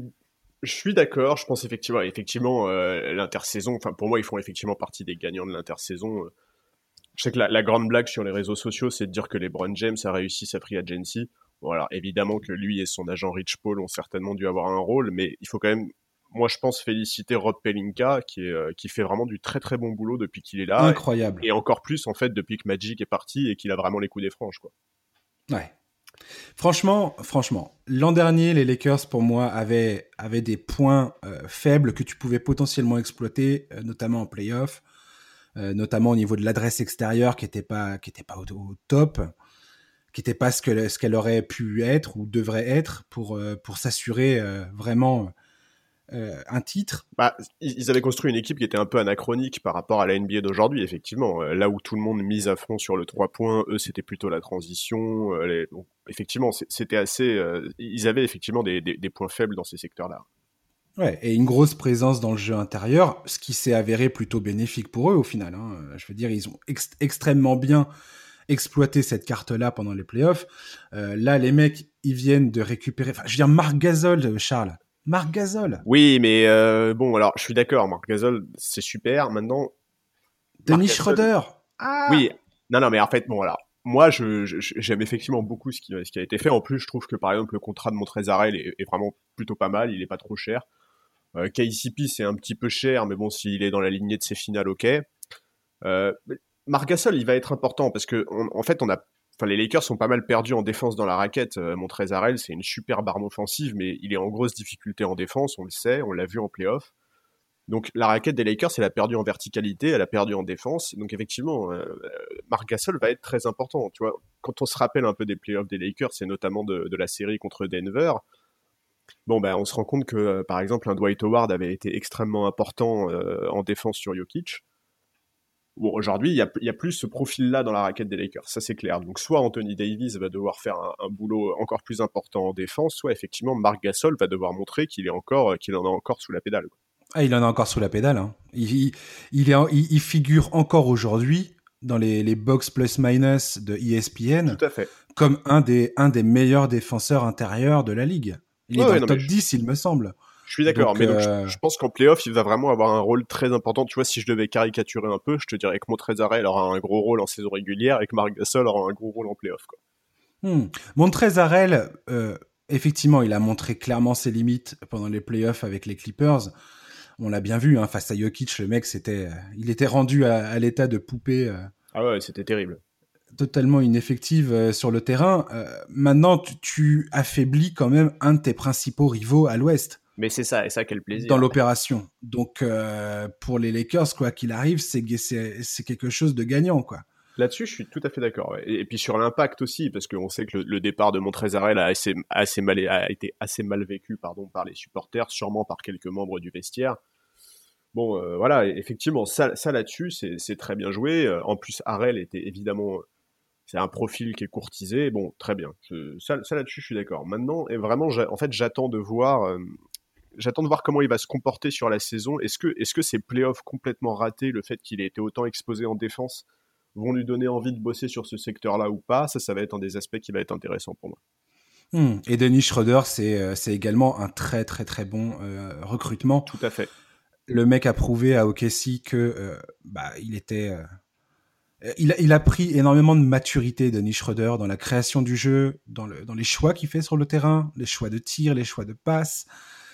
Speaker 3: je suis d'accord. Je pense effectivement, effectivement, euh, l'intersaison. Enfin, pour moi, ils font effectivement partie des gagnants de l'intersaison. Je sais que la, grande blague sur les réseaux sociaux, c'est de dire que LeBron James a réussi sa free agency. Bon, alors évidemment que lui et son agent Rich Paul ont certainement dû avoir un rôle, mais il faut quand même, moi je pense féliciter Rob Pelinka qui est, euh, qui fait vraiment du très très bon boulot depuis qu'il est là.
Speaker 1: Incroyable.
Speaker 3: Et, encore plus en fait depuis que Magic est parti et qu'il a vraiment les coups des franges quoi.
Speaker 1: Ouais. Franchement, franchement, l'an dernier, les Lakers, pour moi, avaient, avaient des points euh, faibles que tu pouvais potentiellement exploiter, euh, notamment en playoff, euh, notamment au niveau de l'adresse extérieure qui n'était pas, qui était pas au, top, qui n'était pas ce qu'elle ce aurait pu être ou devrait être pour, pour s'assurer vraiment euh, un titre.
Speaker 3: Bah, ils avaient construit une équipe qui était un peu anachronique par rapport à la NBA d'aujourd'hui, effectivement. Euh, là où tout le monde mise à fond sur le 3 points, eux, c'était plutôt la transition. Euh, effectivement, c'était assez. ils avaient effectivement des, points faibles dans ces secteurs-là.
Speaker 1: Ouais, et une grosse présence dans le jeu intérieur, ce qui s'est avéré plutôt bénéfique pour eux au final. Hein. Je veux dire, ils ont extrêmement bien exploité cette carte-là pendant les playoffs. là, les mecs, ils viennent de récupérer. Enfin, je veux dire, Marc Gasol, Charles, Marc Gasol.
Speaker 3: Oui, mais euh, bon, alors je suis d'accord, Marc Gasol, c'est super. Maintenant.
Speaker 1: Denis Schroeder.
Speaker 3: Ah oui, non, non, mais en fait, bon, alors, moi, j'aime je, effectivement beaucoup ce qui, ce qui, a été fait. En plus, je trouve que par exemple, le contrat de Montrezarel est, est vraiment plutôt pas mal, il est pas trop cher. Euh, KCP, c'est un petit peu cher, mais bon, s'il est dans la lignée de ses finales, ok. Euh, Marc Gasol, il va être important parce que, en fait, on a les Lakers sont pas mal perdus en défense dans la raquette. Euh, Montrezarel, c'est une super arme offensive, mais il est en grosse difficulté en défense, on le sait, on l'a vu en playoff. Donc la raquette des Lakers, elle a perdu en verticalité, elle a perdu en défense. Donc effectivement, euh, Marc Gasol va être très important. Quand on se rappelle un peu des playoffs des Lakers, c'est notamment de, la série contre Denver. Bon, ben, on se rend compte que, euh, par exemple, un Dwight Howard avait été extrêmement important en défense sur Jokic. Bon, aujourd'hui, il y a, plus ce profil-là dans la raquette des Lakers, ça c'est clair. Donc, soit Anthony Davis va devoir faire un, boulot encore plus important en défense, soit effectivement Marc Gasol va devoir montrer qu'il est encore, qu'il en a encore sous la pédale.
Speaker 1: Ah, il en a encore sous la pédale. Hein. Il, il, est, il, figure encore aujourd'hui dans les, les box plus minus de ESPN
Speaker 3: Tout à fait.
Speaker 1: comme un des, un des meilleurs défenseurs intérieurs de la ligue. Il est dans le top 10, il me semble.
Speaker 3: Je suis d'accord, mais euh, je, pense qu'en playoff, il va vraiment avoir un rôle très important. Tu vois, si je devais caricaturer un peu, je te dirais que Montrezarel aura un gros rôle en saison régulière et que Marc Gasol aura un gros rôle en playoff. Quoi.
Speaker 1: Hmm. Montrezarel, euh, effectivement, il a montré clairement ses limites pendant les playoffs avec les Clippers. On l'a bien vu, hein, face à Jokic, le mec, c'était, euh, il était rendu à, l'état de poupée.
Speaker 3: ah ouais, c'était terrible
Speaker 1: totalement ineffective sur le terrain. maintenant, tu, tu, affaiblis quand même un de tes principaux rivaux à l'Ouest.
Speaker 3: Mais c'est ça, et ça quel plaisir.
Speaker 1: Dans l'opération. Donc euh, pour les Lakers, quoi qu'il arrive, c'est c'est quelque chose de gagnant, quoi.
Speaker 3: Là-dessus, je suis tout à fait d'accord. Et, puis sur l'impact aussi, parce qu'on sait que le, départ de Montrezarel a, assez, assez mal, a été assez mal vécu pardon, par les supporters, sûrement par quelques membres du vestiaire. Bon, euh, voilà, effectivement, ça, ça là-dessus, c'est très bien joué. En plus, Harrell était évidemment c'est un profil qui est courtisé. Bon, très bien. ça, là-dessus, je suis d'accord. Maintenant, et vraiment, en fait, j'attends de voir euh, j'attends de voir comment il va se comporter sur la saison. Est-ce que, est-ce que ces playoffs complètement ratés, le fait qu'il ait été autant exposé en défense, vont lui donner envie de bosser sur ce secteur-là ou pas? Ça, ça va être un des aspects qui va être intéressant pour moi.
Speaker 1: Hmm. Et Denis Schroeder, c'est c'est également un très très très bon recrutement.
Speaker 3: Tout à fait.
Speaker 1: Le mec a prouvé à OKC que bah, il était euh, il a, pris énormément de maturité, Denis Schroeder, dans la création du jeu, dans, les choix qu'il fait sur le terrain, les choix de tir, les choix de passe,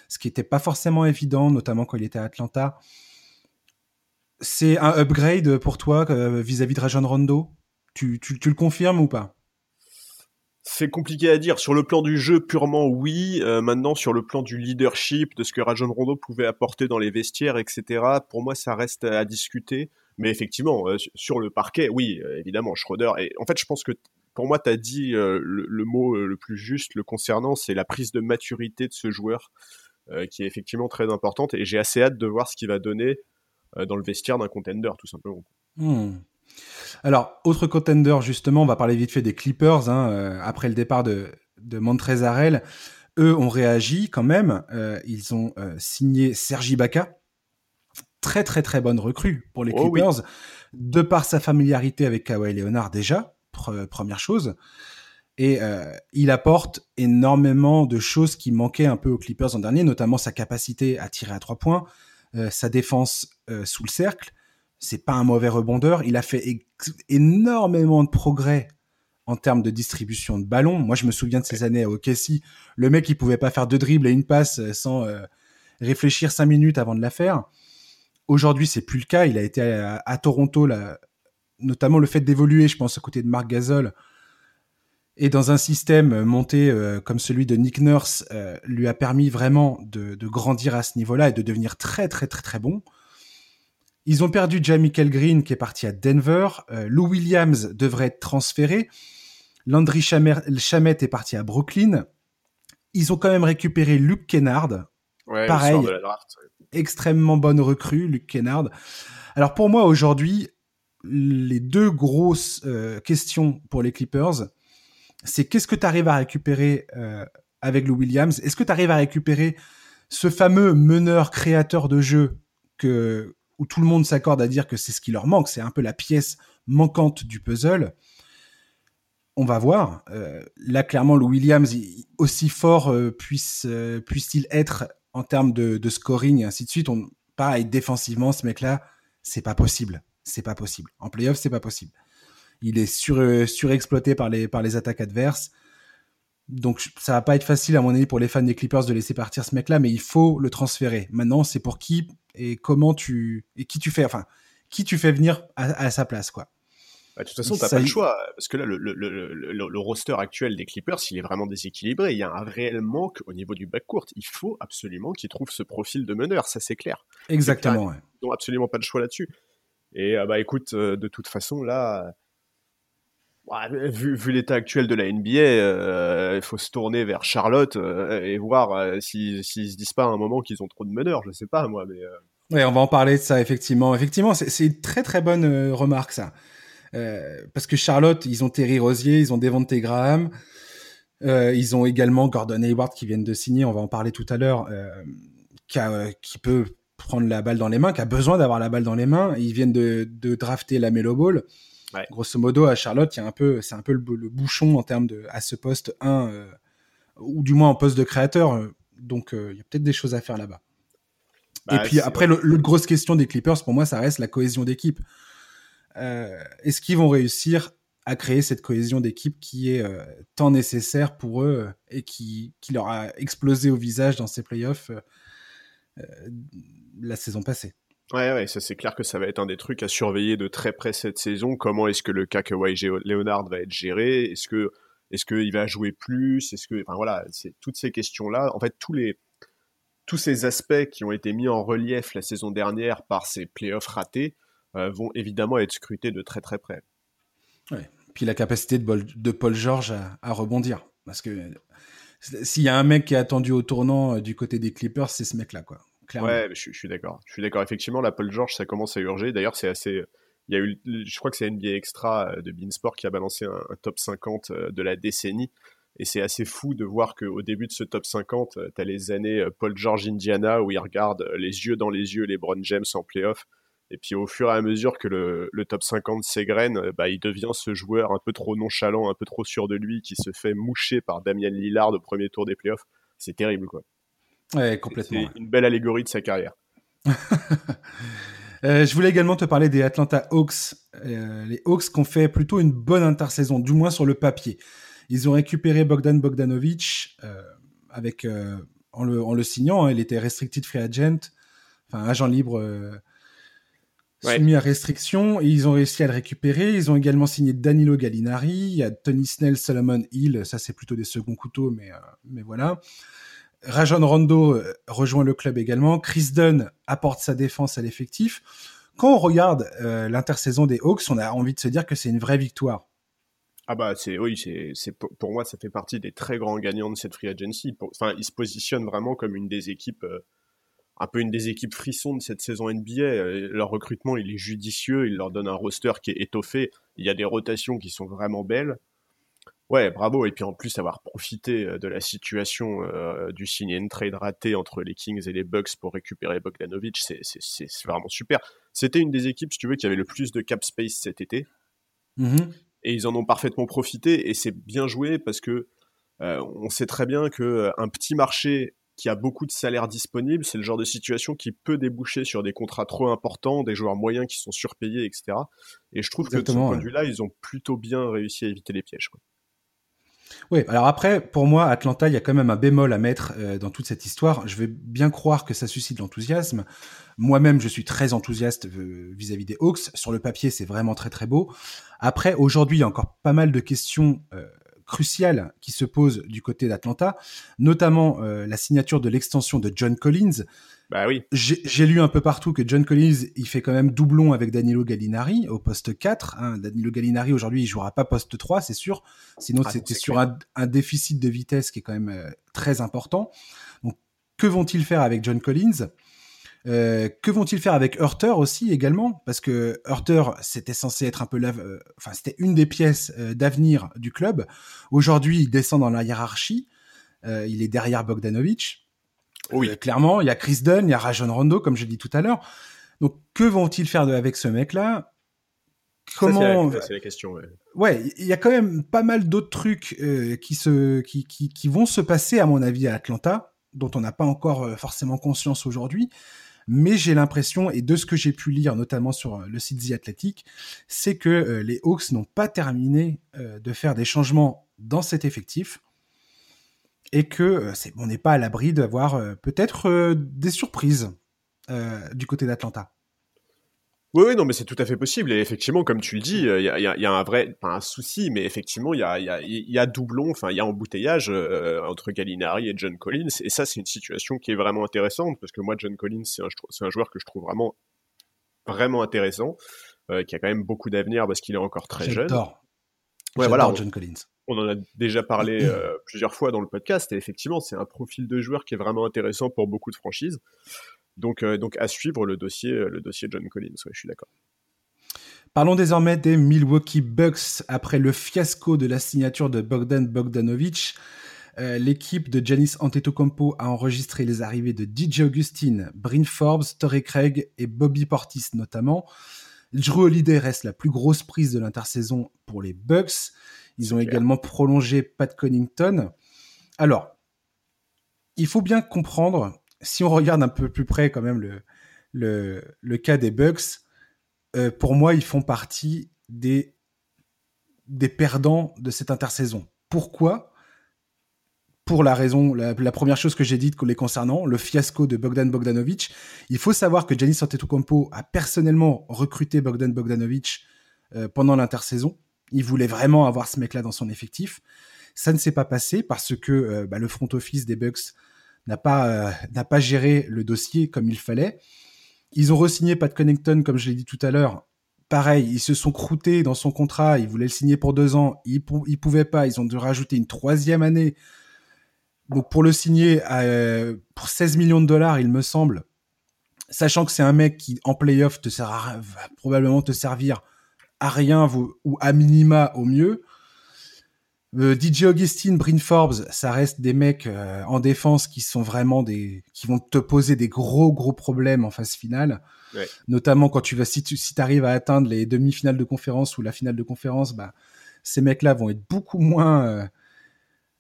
Speaker 1: ce qui n'était pas forcément évident, notamment quand il était à Atlanta. C'est un upgrade pour toi euh, vis-à-vis de Rajon Rondo? Tu, le confirmes ou pas?
Speaker 3: C'est compliqué à dire. Sur le plan du jeu, purement oui. Euh, maintenant, sur le plan du leadership, de ce que Rajon Rondo pouvait apporter dans les vestiaires, etc., pour moi, ça reste à discuter. Mais effectivement, euh, sur le parquet, oui, évidemment, Schroeder. Et en fait, je pense que pour moi, tu as dit le, mot le plus juste le concernant, c'est la prise de maturité de ce joueur, qui est effectivement très importante. Et j'ai assez hâte de voir ce qu'il va donner dans le vestiaire d'un contender, tout simplement.
Speaker 1: Hmm. Alors, autre contender, justement, on va parler vite fait des Clippers, hein, après le départ de, de Montrezarel. Eux ont réagi quand même. ils ont signé Sergi Baca, très très très bonne recrue pour les oh Clippers, de par sa familiarité avec Kawhi Leonard déjà, première chose. Et euh, il apporte énormément de choses qui manquaient un peu aux Clippers en dernier, notamment sa capacité à tirer à trois points, euh, sa défense euh, sous le cercle. C'est pas un mauvais rebondeur. Il a fait énormément de progrès en termes de distribution de ballon. Moi, je me souviens de ces années à OKC. Le mec, il pouvait pas faire deux dribbles et une passe sans réfléchir cinq minutes avant de la faire. Aujourd'hui, c'est plus le cas. Il a été à, Toronto, notamment le fait d'évoluer, je pense, à côté de Marc Gasol, et dans un système monté euh, comme celui de Nick Nurse, euh, lui a permis vraiment de, grandir à ce niveau-là et de devenir très très très très bon. Ils ont perdu Jamichael Green qui est parti à Denver. Euh, Lou Williams devrait être transféré. Landry Chamette est parti à Brooklyn. Ils ont quand même récupéré Luke Kennard.
Speaker 3: Ouais, Pareil, de la draft,
Speaker 1: extrêmement bonne recrue, Luc Kennard. Alors pour moi aujourd'hui, les deux grosses euh, questions pour les Clippers, c'est qu'est-ce que tu arrives à récupérer euh, avec Lou Williams? Est-ce que tu arrives à récupérer ce fameux meneur créateur de jeu que où tout le monde s'accorde à dire que c'est ce qui leur manque, c'est un peu la pièce manquante du puzzle? On va voir. Euh, là, clairement, Lou Williams, aussi fort puisse puisse-t-il être en termes de, scoring et ainsi de suite. On, pareil, défensivement, ce mec-là, c'est pas possible. C'est pas possible. En playoff, c'est pas possible. Il est sur, euh, surexploité par les, par les attaques adverses. Donc ça va pas être facile à mon avis pour les fans des Clippers de laisser partir ce mec-là, mais il faut le transférer. Maintenant, c'est pour qui et comment tu et qui tu fais, enfin qui tu fais venir à, à sa place, quoi.
Speaker 3: Bah, de toute façon, t'as pas le choix, parce que là, le, le, le, le, roster actuel des Clippers, il est vraiment déséquilibré. Il y a un réel manque au niveau du backcourt. Il faut absolument qu'ils trouvent ce profil de meneur, ça c'est clair.
Speaker 1: Exactement.
Speaker 3: Ils n'ont absolument pas de choix là-dessus. Et euh, bah écoute, euh, de toute façon, là, vu, vu l'état actuel de la NBA, euh, il faut se tourner vers Charlotte et voir s'ils si, se disent pas à un moment qu'ils ont trop de meneurs. Je sais pas, moi, mais.
Speaker 1: Oui, on va en parler de ça, effectivement. Effectivement, c'est une très très bonne remarque, ça. Euh, parce que Charlotte, ils ont Terry Rosier, ils ont Devonte Graham, euh, ils ont également Gordon Hayward qui viennent de signer, on va en parler tout à l'heure, euh, qui, qui, peut prendre la balle dans les mains, qui a besoin d'avoir la balle dans les mains. Ils viennent de, de drafter la Melo Ball. Grosso modo, à Charlotte, il y a un peu, c'est un peu le, bouchon en termes de à ce poste 1 ou du moins en poste de créateur. donc, il y a peut-être des choses à faire là-bas. Et bah, puis après, l'autre grosse question des Clippers, pour moi, ça reste la cohésion d'équipe. Euh, est-ce qu'ils vont réussir à créer cette cohésion d'équipe qui est euh, tant nécessaire pour eux euh, et qui, qui, leur a explosé au visage dans ces playoffs la saison passée?
Speaker 3: Ouais, ouais, ça c'est clair que ça va être un des trucs à surveiller de très près cette saison. Comment est-ce que le cas Kawhi Leonard va être géré? Est-ce que est-ce qu'il va jouer plus? Est-ce que, enfin voilà, c'est toutes ces questions-là. En fait, tous les tous ces aspects qui ont été mis en relief la saison dernière par ces playoffs ratés euh, vont évidemment être scrutés de très très près.
Speaker 1: Ouais. Puis la capacité de, Paul George à, rebondir. Parce que s'il y a un mec qui est attendu au tournant euh, du côté des Clippers, c'est ce mec-là, quoi.
Speaker 3: Ouais, je, suis d'accord. Je suis d'accord. Effectivement, la Paul George, ça commence à urger. D'ailleurs, c'est assez. Il y a eu, je crois que c'est NBA Extra euh, de Beansport qui a balancé un, top 50 de la décennie. Et c'est assez fou de voir qu'au début de ce top 50, tu as les années Paul George Indiana où il regarde les yeux dans les yeux les Brown James en playoff Et puis au fur et à mesure que le, le top 50 s'égrène, euh, bah, il devient ce joueur un peu trop nonchalant, un peu trop sûr de lui, qui se fait moucher par Damien Lillard au premier tour des playoffs. C'est terrible, quoi.
Speaker 1: Ouais, complètement.
Speaker 3: C'est une belle allégorie de sa carrière. [laughs]
Speaker 1: Euh, je voulais également te parler des Atlanta Hawks. Euh, les Hawks qui ont fait plutôt une bonne intersaison, du moins sur le papier. Ils ont récupéré Bogdan Bogdanovic euh, avec, en, le, en le signant. Hein, il était restricted free agent, enfin agent libre soumis à restriction. Et ils ont réussi à le récupérer. Ils ont également signé Danilo Gallinari. Il y a Tony Snell, Solomon Hill. Ça, c'est plutôt des seconds couteaux, mais, mais voilà. Rajon Rondo euh, rejoint le club également. Chris Dunn apporte sa défense à l'effectif. Quand on regarde euh, l'intersaison des Hawks, on a envie de se dire que c'est une vraie victoire.
Speaker 3: Ah bah c'est oui c'est pour moi ça fait partie des très grands gagnants de cette free agency. enfin ils se positionnent vraiment comme une des équipes euh, un peu une des équipes frissons de cette saison NBA. Leur recrutement il est judicieux, il leur donne un roster qui est étoffé. Il y a des rotations qui sont vraiment belles. Ouais, bravo. Et puis en plus, avoir profité euh, de la situation euh, du sign and trade raté entre les Kings et les Bucks pour récupérer Bogdanovic, c'est vraiment super. C'était une des équipes, si tu veux, qui avait le plus de cap space cet été.
Speaker 1: Mm-hmm.
Speaker 3: Et ils en ont parfaitement profité. Et c'est bien joué parce que euh, on sait très bien que un petit marché qui a beaucoup de salaires disponibles, c'est le genre de situation qui peut déboucher sur des contrats trop importants, des joueurs moyens qui sont surpayés, etc. Et je trouve que de ce point de vue-là, ils ont plutôt bien réussi à éviter les pièges. Quoi.
Speaker 1: Oui, alors après, pour moi, Atlanta, il y a quand même un bémol à mettre euh, dans toute cette histoire. Je vais bien croire que ça suscite l'enthousiasme. Moi-même, je suis très enthousiaste euh, vis-à-vis des Hawks. Sur le papier, c'est vraiment très très beau. Après, aujourd'hui, il y a encore pas mal de questions euh, cruciales qui se posent du côté d'Atlanta, notamment la signature de l'extension de John Collins.
Speaker 3: Bah oui.
Speaker 1: J'ai lu un peu partout que John Collins, il fait quand même doublon avec Danilo Gallinari au poste 4. Hein. Danilo Gallinari, aujourd'hui, il jouera pas poste 3, c'est sûr. Sinon, ah, c'était sur un, déficit de vitesse qui est quand même euh, très important. Donc, que vont-ils faire avec John Collins? Euh, que vont-ils faire avec Hurter aussi également? Parce que Hurter, c'était censé être un peu, euh, enfin, c'était une des pièces d'avenir du club. Aujourd'hui, il descend dans la hiérarchie. il est derrière Bogdanovic. Oui. Euh, clairement, il y a Chris Dunn, il y a Rajon Rondo, comme je dis tout à l'heure. Donc, que vont-ils faire avec ce mec-là?
Speaker 3: Comment C'est la, question.
Speaker 1: Ouais. il y a quand même pas mal d'autres trucs euh, qui se, qui, qui, qui, vont se passer à mon avis à Atlanta, dont on n'a pas encore euh, forcément conscience aujourd'hui. Mais j'ai l'impression, et de ce que j'ai pu lire, notamment sur le site The Athletic, c'est que les Hawks n'ont pas terminé de faire des changements dans cet effectif et que euh, c'est, on n'est pas à l'abri d'avoir euh, peut-être euh, des surprises du côté d'Atlanta.
Speaker 3: Oui, oui, non, mais c'est tout à fait possible. Et effectivement, comme tu le dis, il y, a, un vrai, pas un souci, mais effectivement, il y a, y a, doublon, enfin, il y a embouteillage entre Gallinari et John Collins. Et ça, c'est une situation qui est vraiment intéressante parce que moi, John Collins, c'est un, un, joueur que je trouve vraiment, vraiment intéressant, qui a quand même beaucoup d'avenir parce qu'il est encore très jeune.
Speaker 1: Ouais, voilà, John Collins
Speaker 3: on en a déjà parlé [clears throat] euh, plusieurs fois dans le podcast, et effectivement, c'est un profil de joueur qui est vraiment intéressant pour beaucoup de franchises. Donc, euh, donc à suivre le dossier, euh, le dossier John Collins, je suis d'accord.
Speaker 1: Parlons désormais des Milwaukee Bucks. Après le fiasco de la signature de Bogdan Bogdanovic, l'équipe de Janis Antetokounmpo a enregistré les arrivées de DJ Augustine, Bryn Forbes, Torrey Craig et Bobby Portis notamment. Drew Holiday reste la plus grosse prise de l'intersaison pour les Bucks. Ils ont également prolongé Pat Connington. Alors, il faut bien comprendre, si on regarde un peu plus près quand même le, le, cas des Bucks, euh, pour moi, ils font partie des, des perdants de cette intersaison. Pourquoi? Pour la raison, la, première chose que j'ai dite les concernant, le fiasco de Bogdan Bogdanovic. Il faut savoir que Giannis Antetokounmpo a personnellement recruté Bogdan Bogdanovic euh, pendant l'intersaison. Il voulait vraiment avoir ce mec-là dans son effectif. Ça ne s'est pas passé parce que euh, bah, le front office des Bucks n'a pas euh, pas géré le dossier comme il fallait. Ils ont re-signé Pat Connington, comme je l'ai dit tout à l'heure. Pareil, ils se sont croûtés dans son contrat. Ils voulaient le signer pour deux ans. Ils, ne pouvaient pas. Ils ont dû rajouter une troisième année. Donc pour le signer euh, pour 16 millions de dollars, il me semble, sachant que c'est un mec qui en playoff te sert va probablement te servir à rien ou à minima au mieux. Euh, DJ Augustine, Bryn Forbes, ça reste des mecs euh, en défense qui sont vraiment des, qui vont te poser des gros gros problèmes en phase finale.
Speaker 3: Ouais.
Speaker 1: Notamment quand tu vas, si tu si arrives à atteindre les demi-finales de conférence ou la finale de conférence, bah ces mecs-là vont être beaucoup moins euh,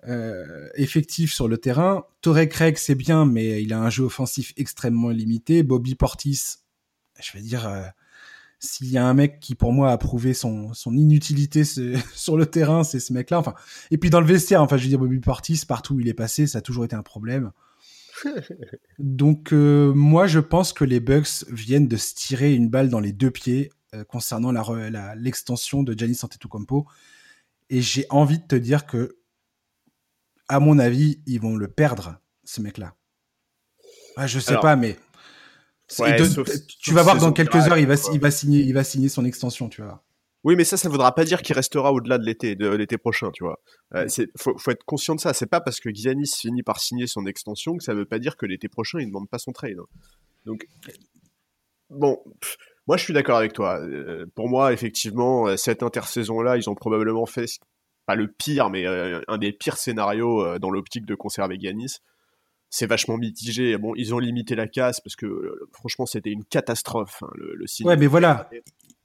Speaker 1: euh, effectifs sur le terrain. Torrey Craig, c'est bien, mais il a un jeu offensif extrêmement limité. Bobby Portis, je vais dire, euh, s'il y a un mec qui pour moi a prouvé son, son inutilité [laughs] sur le terrain, c'est ce mec-là. Enfin, et puis dans le vestiaire, enfin, je veux dire, Bobby Portis, partout où il est passé, ça a toujours été un problème. [laughs] Donc euh, moi, je pense que les Bucks viennent de se tirer une balle dans les deux pieds euh, concernant la re- la- l'extension de Giannis Antetokounmpo. Et j'ai envie de te dire que, à mon avis, ils vont le perdre, ce mec-là. Ah, je sais
Speaker 3: Alors,
Speaker 1: pas, mais c'est-
Speaker 3: ouais,
Speaker 1: de-
Speaker 3: sauf-
Speaker 1: tu vas voir dans quelques heures, il va,
Speaker 3: quoi.
Speaker 1: il va signer, il va signer son extension, tu vois.
Speaker 3: Oui, mais ça, ça voudra pas dire qu'il restera au-delà de l'été, de l'été prochain, tu vois. Euh, c'est, faut, faut être conscient de ça. C'est pas parce que Giannis finit par signer son extension que ça veut pas dire que l'été prochain il ne demande pas son trade. hein. Donc, bon, pff, moi je suis d'accord avec toi. Euh, pour moi, effectivement, euh, cette intersaison-là, ils ont probablement fait pas le pire, mais euh, un des pires scénarios euh, dans l'optique de conserver Giannis. C'est vachement mitigé. Bon, ils ont limité la casse parce que euh, franchement, c'était une catastrophe. hein, le, le.
Speaker 1: Ouais, mais voilà.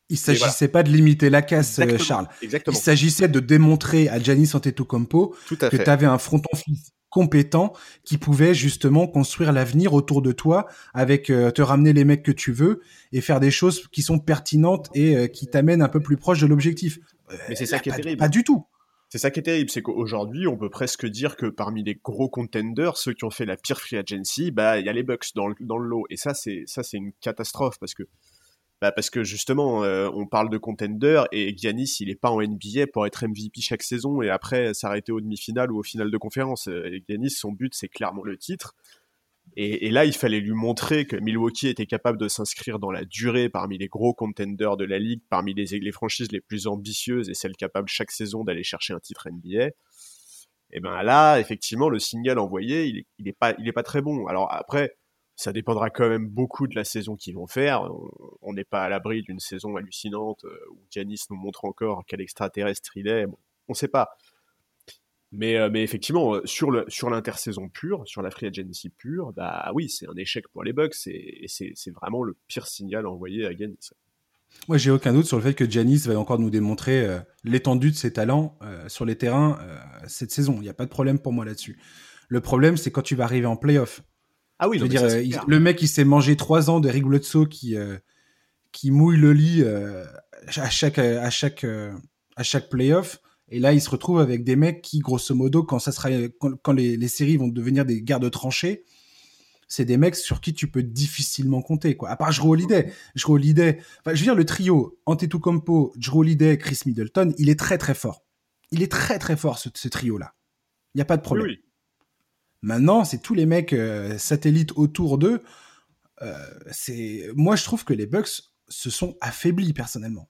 Speaker 1: Il s'agissait pas de limiter la casse,
Speaker 3: Exactement.
Speaker 1: Charles.
Speaker 3: Exactement.
Speaker 1: Il s'agissait de démontrer à Giannis Antetokounmpo
Speaker 3: Tout à
Speaker 1: que tu avais un front office compétent qui pouvait justement construire l'avenir autour de toi avec euh, te ramener les mecs que tu veux et faire des choses qui sont pertinentes et euh, qui t'amènent un peu plus proche de l'objectif. Euh,
Speaker 3: Mais c'est ça qui est
Speaker 1: pas,
Speaker 3: terrible.
Speaker 1: Pas du tout.
Speaker 3: C'est ça qui est terrible, c'est qu'aujourd'hui, on peut presque dire que parmi les gros contenders, ceux qui ont fait la pire free agency, bah, il y a les Bucks dans le, lot. Et ça, c'est, ça, c'est une catastrophe parce que, bah, parce que justement, euh, on parle de contender et Giannis, il est pas en NBA pour être MVP chaque saison et après s'arrêter aux demi-finales ou aux finales de conférence. Euh, Et Giannis, son but, c'est clairement le titre. Et, là, il fallait lui montrer que Milwaukee était capable de s'inscrire dans la durée parmi les gros contenders de la ligue, parmi les, franchises les plus ambitieuses et celles capables chaque saison d'aller chercher un titre NBA. Et ben là, effectivement, le signal envoyé, il est, il est pas, pas très bon. Alors après, ça dépendra quand même beaucoup de la saison qu'ils vont faire. On- n'est pas à l'abri d'une saison hallucinante euh, où Giannis nous montre encore quel extraterrestre il est. On sait pas. Mais, euh, mais effectivement, euh, sur le sur l'intersaison pure, sur la free agency pure, bah oui, c'est un échec pour les Bucks et, et c'est vraiment le pire signal envoyé à Giannis.
Speaker 1: Moi, j'ai aucun doute sur le fait que Giannis va encore nous démontrer euh, l'étendue de ses talents euh, sur les terrains euh, cette saison. Il n'y a pas de problème pour moi là-dessus. Le problème, c'est quand tu vas arriver en playoff.
Speaker 3: Ah oui,
Speaker 1: Je veux dire,
Speaker 3: ça,
Speaker 1: il- le mec, il s'est mangé trois ans de Bledsoe qui qui mouille le lit à chaque à chaque à chaque playoff. Et là, il se retrouve avec des mecs qui, grosso modo, quand ça sera quand, quand les, les séries vont devenir des guerres de tranchées, c'est des mecs sur qui tu peux difficilement compter. Quoi. À part Jrue Holiday, Jrue Holiday. Enfin, je veux dire, le trio Antetokounmpo, Jrue Holiday, Chris Middleton, il est très très fort. Il est très très fort ce, ce trio-là. Il n'y a pas de problème.
Speaker 3: oui.
Speaker 1: Maintenant, c'est tous les mecs euh, satellites autour d'eux. Euh, c'est moi, je trouve que les Bucks se sont affaiblis personnellement.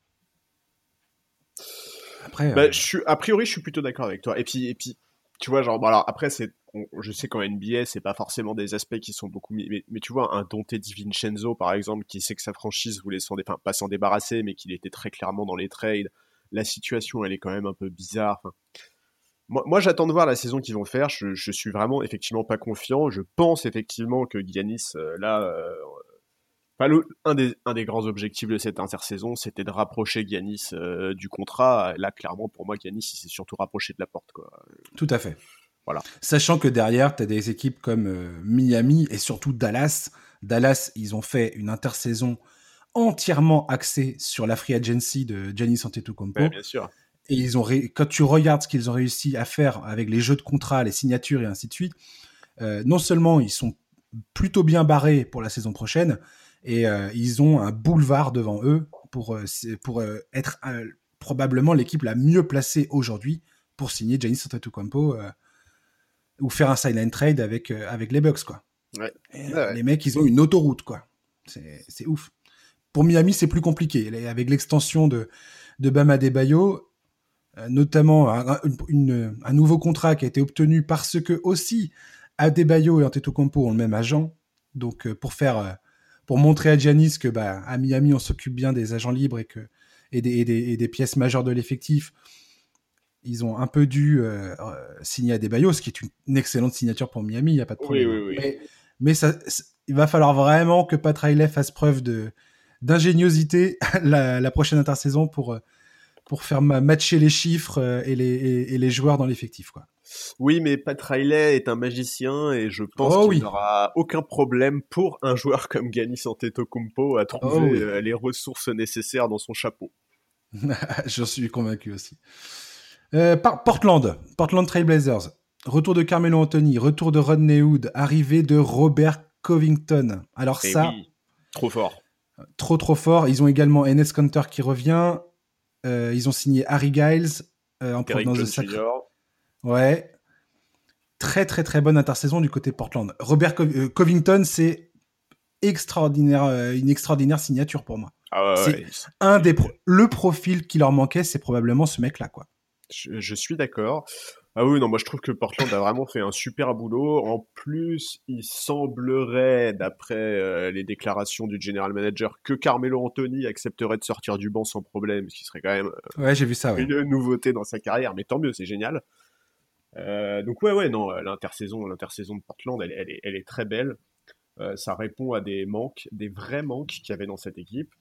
Speaker 1: Après,
Speaker 3: Bah,
Speaker 1: euh,
Speaker 3: je suis, a priori, je suis plutôt d'accord avec toi. Et puis, et puis, tu vois, genre, bon, alors après, c'est, on- je sais qu'en NBA, c'est pas forcément des aspects qui sont beaucoup mis, mais, mais tu vois, un Dante DiVincenzo, par exemple, qui sait que sa franchise voulait s'en, enfin, pas s'en débarrasser, mais qu'il était très clairement dans les trades. La situation, elle est quand même un peu bizarre. Enfin, moi, moi, j'attends de voir la saison qu'ils vont faire. Je, je suis vraiment, effectivement, pas confiant. Je pense effectivement que Giannis, euh, là, euh, Enfin, un, des, un des grands objectifs de cette intersaison, c'était de rapprocher Giannis euh, du contrat. Là, clairement, pour moi, Giannis, il s'est surtout rapproché de la porte. Quoi.
Speaker 1: tout à fait.
Speaker 3: Voilà.
Speaker 1: Sachant que derrière, tu as des équipes comme euh, Miami et surtout Dallas. Dallas, ils ont fait une intersaison entièrement axée sur la free agency de Giannis Antetokounmpo.
Speaker 3: Ouais, bien sûr.
Speaker 1: Et ils ont ré- quand tu regardes ce qu'ils ont réussi à faire avec les jeux de contrat, les signatures et ainsi de suite, euh, non seulement ils sont plutôt bien barrés pour la saison prochaine, et euh, ils ont un boulevard devant eux pour, euh, pour euh, être probablement l'équipe la mieux placée aujourd'hui pour signer Giannis Antetokounmpo ou faire un sign and trade avec, avec les Bucks. Quoi.
Speaker 3: Ouais.
Speaker 1: Et,
Speaker 3: Ouais, ouais.
Speaker 1: Les mecs, ils ont une autoroute. quoi. C'est ouf. Pour Miami, c'est plus compliqué. Avec l'extension de, de Bam Adebayo, euh, notamment un, une- une- un nouveau contrat qui a été obtenu parce que aussi Adebayo et Antetokounmpo ont le même agent. Donc pour faire, pour montrer à Giannis que bah, à Miami on s'occupe bien des agents libres et que et des, et des- et des pièces majeures de l'effectif. ils ont un peu dû euh, euh, signer à Debayo, ce qui est une, excellente signature pour Miami, il n'y a pas de problème.
Speaker 3: Oui, oui,
Speaker 1: oui. Mais, ça, il va falloir vraiment que Pat Riley fasse preuve de d'ingéniosité [laughs] la, la, prochaine intersaison pour pour faire matcher les chiffres et les, et, les joueurs dans l'effectif, quoi.
Speaker 3: Oui, mais Pat Riley est un magicien et je pense oh qu'il n'aura aucun problème pour un joueur comme Giannis Antetokounmpo à trouver oh les ressources nécessaires dans son chapeau. [laughs]
Speaker 1: J'en suis convaincu aussi. Euh, Portland, Portland Trailblazers. Retour de Carmelo Anthony, retour de Rodney Hood, arrivée de Robert Covington. Alors eh ça,
Speaker 3: trop fort.
Speaker 1: Trop trop fort. Ils ont également Enes Kanter qui revient. Euh, ils ont signé Harry Giles euh, en provenance de. Ouais. Très très très bonne intersaison du côté Portland. Robert Covington, c'est extraordinaire, une extraordinaire signature pour moi.
Speaker 3: Ah
Speaker 1: c'est un des le profil qui leur manquait, c'est probablement ce mec-là, quoi.
Speaker 3: Je, suis d'accord. Ah oui, non, moi je trouve que Portland a vraiment fait un super boulot. En plus, il semblerait, d'après euh, les déclarations du general manager, que Carmelo Anthony accepterait de sortir du banc sans problème, ce qui serait quand même
Speaker 1: euh, ouais, j'ai vu ça,
Speaker 3: une nouveauté dans sa carrière. Mais tant mieux, c'est génial. Euh, donc ouais, ouais, non, l'intersaison, l'intersaison de Portland, elle, est, elle est très belle. ça répond à des manques, des vrais manques qu'il y avait dans cette équipe.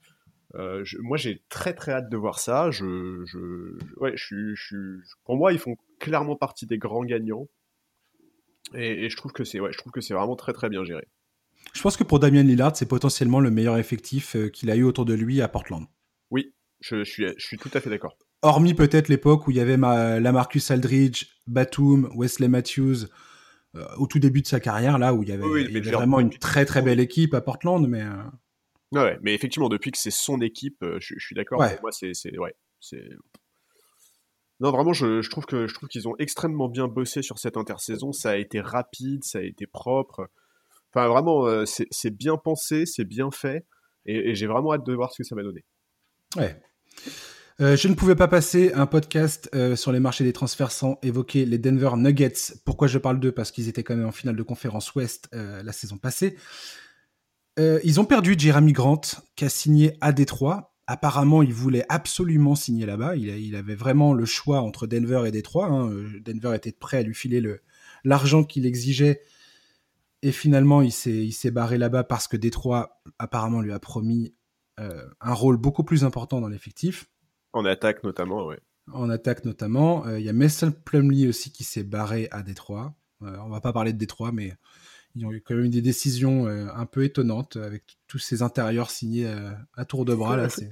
Speaker 3: Euh, moi, j'ai très très hâte de voir ça. Je, je, ouais, je, je, pour moi, ils font clairement partie des grands gagnants. Et, je trouve que c'est, ouais, je trouve que c'est vraiment très très bien géré.
Speaker 1: Je pense que pour Damien Lillard, c'est potentiellement le meilleur effectif euh, qu'il a eu autour de lui à Portland.
Speaker 3: Oui, je, suis, je suis tout à fait d'accord.
Speaker 1: Hormis peut-être l'époque où il y avait ma, Lamarcus Aldridge, Batum, Wesley Matthews, euh, au tout début de sa carrière, là où il y avait, vraiment une très très belle équipe à Portland, mais.
Speaker 3: Ouais, mais effectivement, depuis que c'est son équipe, euh, je, suis d'accord. Moi, c'est, ouais, c'est. Non, vraiment, je, trouve que je trouve qu'ils ont extrêmement bien bossé sur cette intersaison. Ça a été rapide, ça a été propre. Enfin, vraiment, euh, c'est bien pensé, c'est bien fait, et, j'ai vraiment hâte de voir ce que ça va donner.
Speaker 1: Ouais. Euh, je ne pouvais pas passer un podcast sur les marchés des transferts sans évoquer les Denver Nuggets. Pourquoi je parle d'eux? Parce qu'ils étaient quand même en finale de conférence Ouest la saison passée. Euh, ils ont perdu Jeremy Grant, qui a signé à Détroit. Apparemment, il voulait absolument signer là-bas. Il, avait vraiment le choix entre Denver et Détroit. Hein. Euh, Denver était prêt à lui filer l'argent qu'il exigeait. Et finalement, il s'est barré là-bas parce que Détroit, apparemment, lui a promis euh, un rôle beaucoup plus important dans l'effectif.
Speaker 3: En attaque notamment, oui.
Speaker 1: En attaque notamment. Il y a Mason Plumlee aussi qui s'est barré à Détroit. on va pas parler de Détroit, mais ils ont eu quand même des décisions euh, un peu étonnantes avec tous ces intérieurs signés euh, à tour de bras là. C'est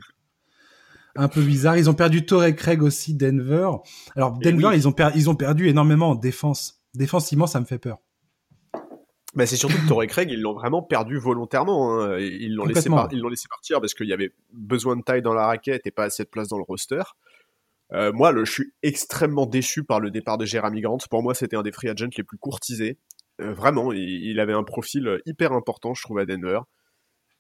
Speaker 1: un peu bizarre. Ils ont perdu Torrey Craig aussi, Denver. Alors Denver, ils ont ils ont perdu énormément en défense. Défensivement, ça me fait peur.
Speaker 3: Bah, c'est surtout que Torrey Craig, ils l'ont vraiment perdu volontairement. Hein. Ils l'ont laissé, laissé, partir parce qu'il y avait besoin de taille dans la raquette et pas assez de place dans le roster. Euh, moi, je suis extrêmement déçu par le départ de Jeremy Grant. Pour moi, c'était un des free agents les plus courtisés. Euh, vraiment, il, avait un profil hyper important, je trouve, à Denver.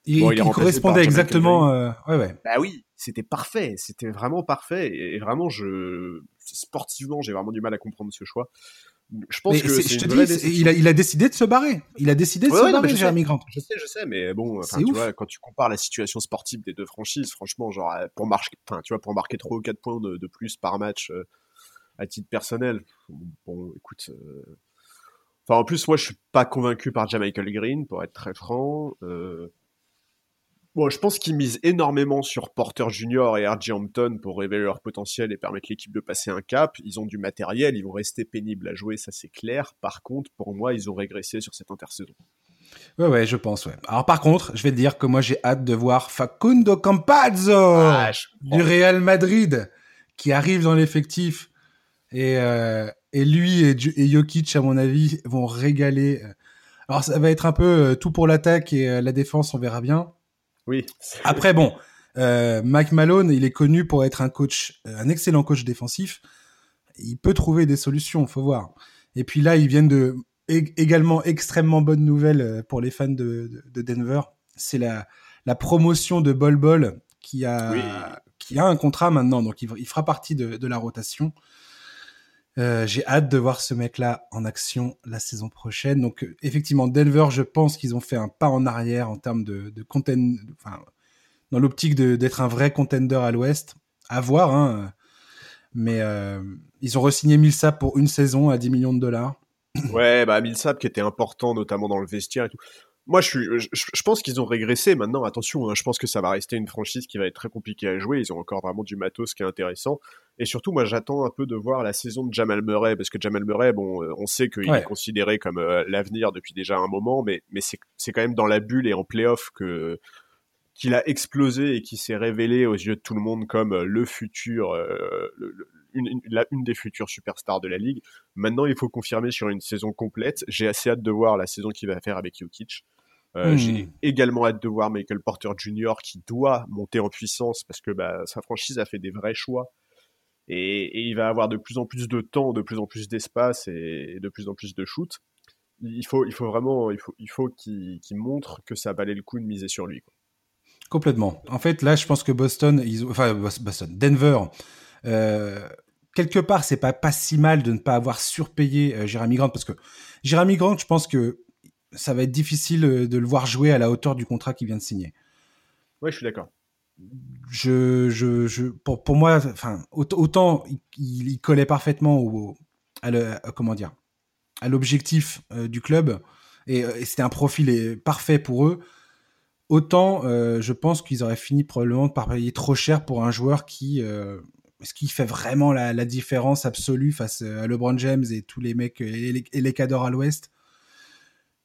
Speaker 1: Il, correspondait exactement. Euh, ouais, ouais.
Speaker 3: Bah oui, c'était parfait, c'était vraiment parfait. Et, vraiment, je sportivement, j'ai vraiment du mal à comprendre ce choix.
Speaker 1: Je pense que je te dis, il a, il a décidé de se barrer. Il a décidé de se barrer, Jérémy Grant.
Speaker 3: Je sais, je sais, mais bon, tu vois, quand tu compares la situation sportive des deux franchises, franchement, genre pour marquer, tu vois, pour marquer 3 ou 4 points de, plus par match euh, à titre personnel, bon, écoute, en plus, moi, je suis pas convaincu par Jamichael Green, pour être très franc. Euh... Bon, je pense qu'ils misent énormément sur Porter Junior et R.J. Hampton pour révéler leur potentiel et permettre l'équipe de passer un cap. Ils ont du matériel, ils vont rester pénibles à jouer, ça c'est clair. Par contre, pour moi, ils ont régressé sur cette intersaison.
Speaker 1: Ouais, ouais, je pense, ouais. Alors par contre, je vais te dire que moi j'ai hâte de voir Facundo Campazzo ah, du Real Madrid qui arrive dans l'effectif et, euh, et lui et, Jokic, à mon avis, vont régaler. Alors ça va être un peu euh, tout pour l'attaque et euh, la défense, on verra bien.
Speaker 3: Oui.
Speaker 1: Après, bon, euh, Mike Malone, il est connu pour être un coach, un excellent coach défensif. Il peut trouver des solutions, faut voir. Et puis là, ils viennent de également extrêmement bonne nouvelle pour les fans de, Denver. C'est la, la promotion de Bol Bol qui a, qui a un contrat maintenant, donc il, fera partie de, de la rotation. Euh, j'ai hâte de voir ce mec-là en action la saison prochaine. Donc, euh, effectivement, Denver, je pense qu'ils ont fait un pas en arrière en termes de, de dans l'optique d'être un vrai contender à l'Ouest. À voir, hein. Mais, euh, Ils ont re-signé Millsap pour une saison à 10 millions de dollars.
Speaker 3: Ouais, bah Millsap qui était important notamment dans le vestiaire et tout. Moi, je, suis, je, pense qu'ils ont régressé maintenant. Attention, hein, je pense que ça va rester une franchise qui va être très compliquée à jouer. Ils ont encore vraiment du matos qui est intéressant. Et surtout, moi, j'attends un peu de voir la saison de Jamal Murray, parce que Jamal Murray, bon, euh, on sait qu'il est considéré comme euh, l'avenir depuis déjà un moment, mais, mais c'est quand même dans la bulle et en playoff que qu'il a explosé et qui s'est révélé aux yeux de tout le monde comme euh, le futur, une, la, une des futures superstars de la ligue. Maintenant, il faut confirmer sur une saison complète. J'ai assez hâte de voir la saison qu'il va faire avec Jokic. Euh, j'ai hmm. également hâte de voir Michael Porter Jr. qui doit monter en puissance parce que bah, sa franchise a fait des vrais choix et, il va avoir de plus en plus de temps, de plus en plus d'espace et, de plus en plus de shoot. Il faut, il faut vraiment, il faut, il faut qu'il montre que ça valait le coup de miser sur lui.
Speaker 1: Complètement. En fait, là, je pense que Boston, ils enfin Boston, Denver, euh, quelque part, c'est pas pas si mal de ne pas avoir surpayé euh, Jeremy Grant parce que Jeremy Grant, je pense que ça va être difficile euh, de le voir jouer à la hauteur du contrat qu'il vient de signer.
Speaker 3: Oui, je suis d'accord.
Speaker 1: Je, je, je, pour, pour moi, enfin, autant il, il, collait parfaitement au, à le, comment dire, à l'objectif euh, du club et, euh, et c'était un profil parfait pour eux. Autant, euh, je pense qu'ils auraient fini probablement par payer trop cher pour un joueur qui, ce qui fait vraiment la, la, différence absolue face à LeBron James et tous les mecs et les, et les cadors à l'Ouest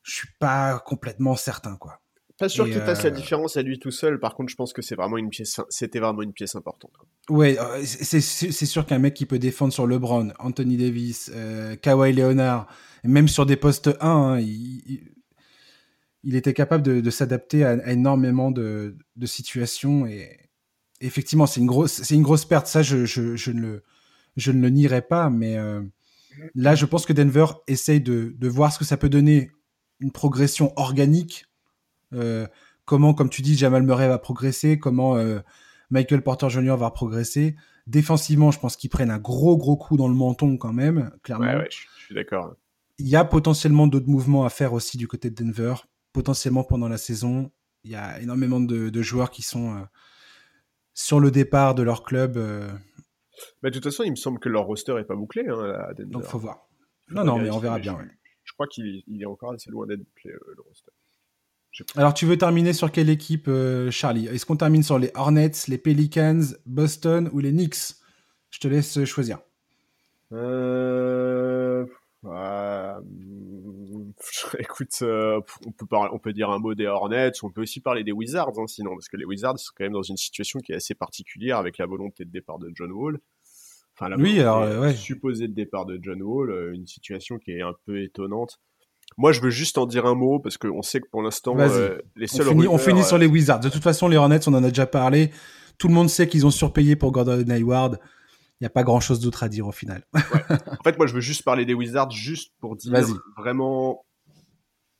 Speaker 1: je suis pas complètement certain, quoi.
Speaker 3: Pas sûr qu'il fasse la euh, différence à lui tout seul. Par contre, je pense que c'est vraiment une pièce, c'était vraiment une pièce importante.
Speaker 1: Ouais, euh, c'est sûr qu'un mec qui peut défendre sur LeBron, Anthony Davis, euh, Kawhi Leonard, même sur des postes 1, hein, il, il, était capable de, de s'adapter à, énormément de, de, situations et effectivement, c'est une grosse, c'est une grosse perte. Ça, je, je, je, ne le, je ne le nierai pas, mais euh, là, je pense que Denver essaye de, de voir ce que ça peut donner une progression organique. Euh, comment, comme tu dis, Jamal Murray va progresser, comment euh, Michael Porter Jr. va progresser. Défensivement, je pense qu'ils prennent un gros gros coup dans le menton quand même, clairement.
Speaker 3: Ouais, ouais, je suis d'accord.
Speaker 1: Il y a potentiellement d'autres mouvements à faire aussi du côté de Denver, potentiellement pendant la saison. Il y a énormément de, joueurs qui sont euh, sur le départ de leur club.
Speaker 3: Mais de toute façon, il me semble que leur roster est pas bouclé hein, à Denver.
Speaker 1: Donc faut voir. Non, non, mais on verra bien
Speaker 3: crois qu'il est encore assez loin d'être bouclé, euh, le roster.
Speaker 1: Alors, tu veux terminer sur quelle équipe, euh, Charlie? Est-ce qu'on termine sur les Hornets, les Pelicans, Boston ou les Knicks? Je te laisse choisir.
Speaker 3: Euh... [laughs] écoute, euh, on, peut on peut dire un mot des Hornets, on peut aussi parler des Wizards, hein, sinon, parce que les Wizards sont quand même dans une situation qui est assez particulière avec la volonté de départ de John Wall.
Speaker 1: Enfin, oui, alors, ouais.
Speaker 3: supposé de départ de John Wall, euh, une situation qui est un peu étonnante. Moi, je veux juste en dire un mot parce qu'on sait que pour l'instant, euh, les seuls.
Speaker 1: On finit, on finit sur les Wizards. De toute façon, les Hornets, on en a déjà parlé. Tout le monde sait qu'ils ont surpayé pour Gordon Hayward. Il n'y a pas grand chose d'autre à dire au final.
Speaker 3: ouais. [laughs] En fait, moi, je veux juste parler des Wizards, juste pour dire vraiment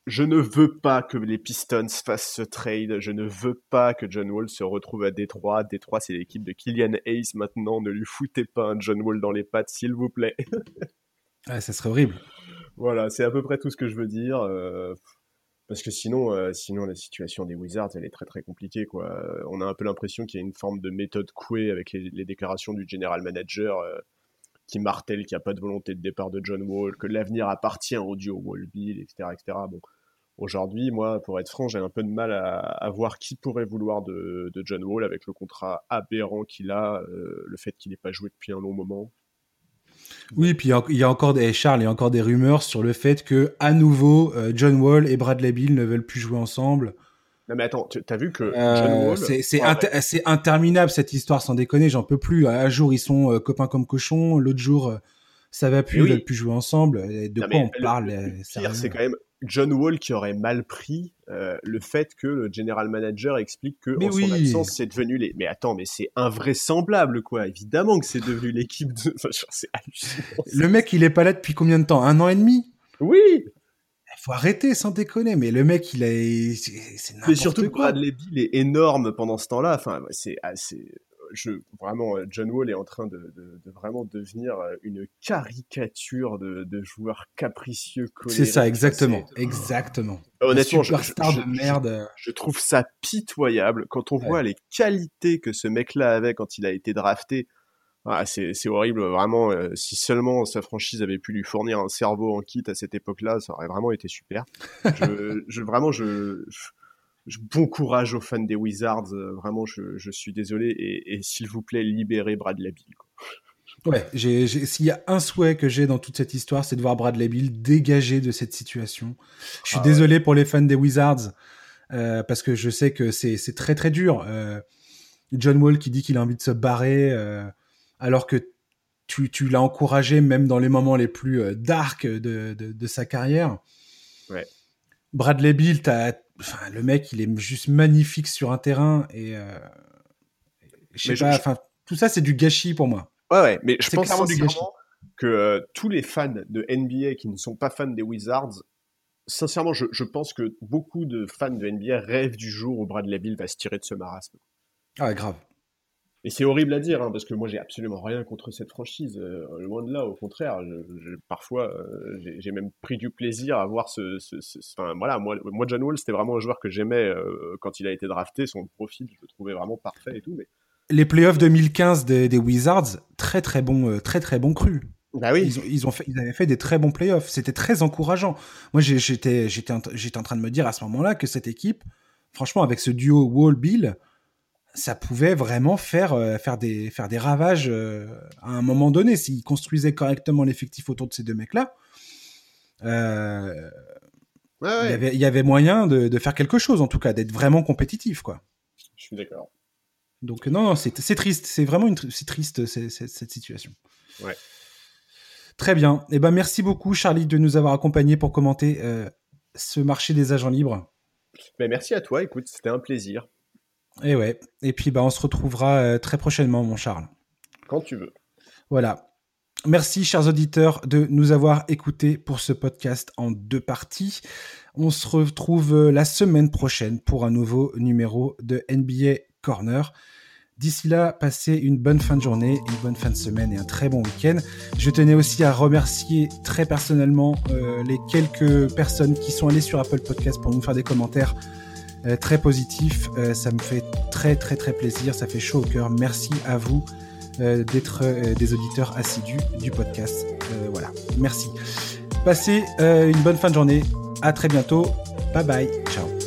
Speaker 3: je ne veux pas que les Pistons fassent ce trade. Je ne veux pas que John Wall se retrouve à Détroit. Détroit, c'est l'équipe de Killian Hayes maintenant. Ne lui foutez pas un John Wall dans les pattes, s'il vous plaît.
Speaker 1: ouais, [laughs] ça serait horrible.
Speaker 3: Voilà, c'est à peu près tout ce que je veux dire. Euh, parce que sinon, euh, sinon la situation des Wizards, elle est très très compliquée. Quoi. On a un peu l'impression qu'il y a une forme de méthode couée avec les, déclarations du general manager. Euh, qui martèle qu'il n'y a pas de volonté de départ de John Wall, que l'avenir appartient au duo Wall-Bill, etc., etc. Bon, Aujourd'hui, moi, pour être franc, j'ai un peu de mal à, voir qui pourrait vouloir de, John Wall avec le contrat aberrant qu'il a, euh, le fait qu'il n'ait pas joué depuis un long moment.
Speaker 1: Oui, puis il y a encore des Charles, il y a encore des rumeurs sur le fait que à nouveau euh, John Wall et Bradley Bill ne veulent plus jouer ensemble.
Speaker 3: Non mais attends, t'as vu que euh,
Speaker 1: c'est interminable cette histoire, sans déconner, j'en peux plus. Un jour ils sont copains comme cochons, l'autre jour ça va plus, ils veulent plus jouer ensemble. De quoi on parle
Speaker 3: C'est quand même John Wall qui aurait mal pris euh, le fait que le general manager explique que en son absence c'est devenu les. Mais attends, mais c'est invraisemblable quoi. Évidemment que c'est devenu l'équipe de. [laughs] c'est hallucinant.
Speaker 1: Le mec, il est pas là depuis combien de temps? Un an et demi?
Speaker 3: Oui.
Speaker 1: Il faut arrêter sans déconner. Mais le mec, il est. C'est n'importe quoi. Mais surtout
Speaker 3: Bradley Bill est énorme pendant ce temps-là. Enfin, c'est assez je, vraiment, euh, John Wall est en train de, vraiment devenir euh, une caricature de, joueur capricieux.
Speaker 1: C'est ça, exactement, exactement.
Speaker 3: Honnêtement, je, de merde. Je, trouve ça pitoyable quand on voit les qualités que ce mec-là avait quand il a été drafté. Ah, c'est horrible, vraiment. Euh, si seulement sa franchise avait pu lui fournir un cerveau en kit à cette époque-là, ça aurait vraiment été super. je, je, vraiment, je, bon courage aux fans des Wizards. Euh, vraiment, je, je suis désolé. Et, et s'il vous plaît, libérez Bradley Bill.
Speaker 1: Ouais, s'il y a un souhait que j'ai dans toute cette histoire, c'est de voir Bradley Bill dégagé de cette situation. Je suis ah désolé pour les fans des Wizards, euh, parce que je sais que c'est très très dur. Euh, John Wall qui dit qu'il a envie de se barrer, euh, alors que tu, tu l'as encouragé même dans les moments les plus dark de, de, de, sa carrière.
Speaker 3: Ouais.
Speaker 1: Bradley Bill, enfin, le mec, il est juste magnifique sur un terrain et euh, je sais pas, enfin, tout ça c'est du gâchis pour moi.
Speaker 3: Ouais, ouais, mais je pense que euh, tous les fans de NBA qui ne sont pas fans des Wizards, sincèrement, je, je, pense que beaucoup de fans de NBA rêvent du jour où Bradley Bill va se tirer de ce marasme.
Speaker 1: Ah, grave.
Speaker 3: Et c'est horrible à dire, hein, parce que moi j'ai absolument rien contre cette franchise. Euh, loin de là, au contraire. Je, parfois, euh, j'ai même pris du plaisir à voir ce. ce, enfin, voilà, moi, moi, John Wall, c'était vraiment un joueur que j'aimais quand il a été drafté. Son profil, je le trouvais vraiment parfait et tout. Mais
Speaker 1: les playoffs 2015 des, des, Wizards, très très bon, euh, très très bon cru.
Speaker 3: Bah oui.
Speaker 1: Ils, ont, ils, ont fait, ils avaient fait des très bons playoffs. C'était très encourageant. Moi, j'étais en train de me dire à ce moment-là que cette équipe, franchement, avec ce duo Wall-Bill, ça pouvait vraiment faire, euh, faire, des, faire des ravages euh, à un moment donné. S'ils construisaient correctement l'effectif autour de ces deux mecs-là, euh, ouais, ouais. Il, y avait, il y avait moyen de, de, faire quelque chose, en tout cas, d'être vraiment compétitif. Quoi.
Speaker 3: Je suis d'accord.
Speaker 1: Donc non, non c'est triste, c'est vraiment une c'est triste cette situation.
Speaker 3: Ouais.
Speaker 1: Très bien. Eh ben merci beaucoup Charlie de nous avoir accompagnés pour commenter euh, ce marché des agents libres.
Speaker 3: Ben, merci à toi. Écoute, c'était un plaisir.
Speaker 1: Et eh ouais. Et puis bah on se retrouvera euh, très prochainement, mon Charles.
Speaker 3: Quand tu veux.
Speaker 1: Voilà. Merci, chers auditeurs, de nous avoir écoutés pour ce podcast en deux parties. On se retrouve euh, la semaine prochaine pour un nouveau numéro de NBA Corner. D'ici là, passez une bonne fin de journée, une bonne fin de semaine et un très bon week-end. Je tenais aussi à remercier très personnellement euh, les quelques personnes qui sont allées sur Apple Podcast pour nous faire des commentaires euh, très positifs. Euh, ça me fait très très très plaisir, ça fait chaud au cœur. Merci à vous d'être des auditeurs assidus du podcast. voilà, merci. Passez une bonne fin de journée. À très bientôt. Bye bye. Ciao.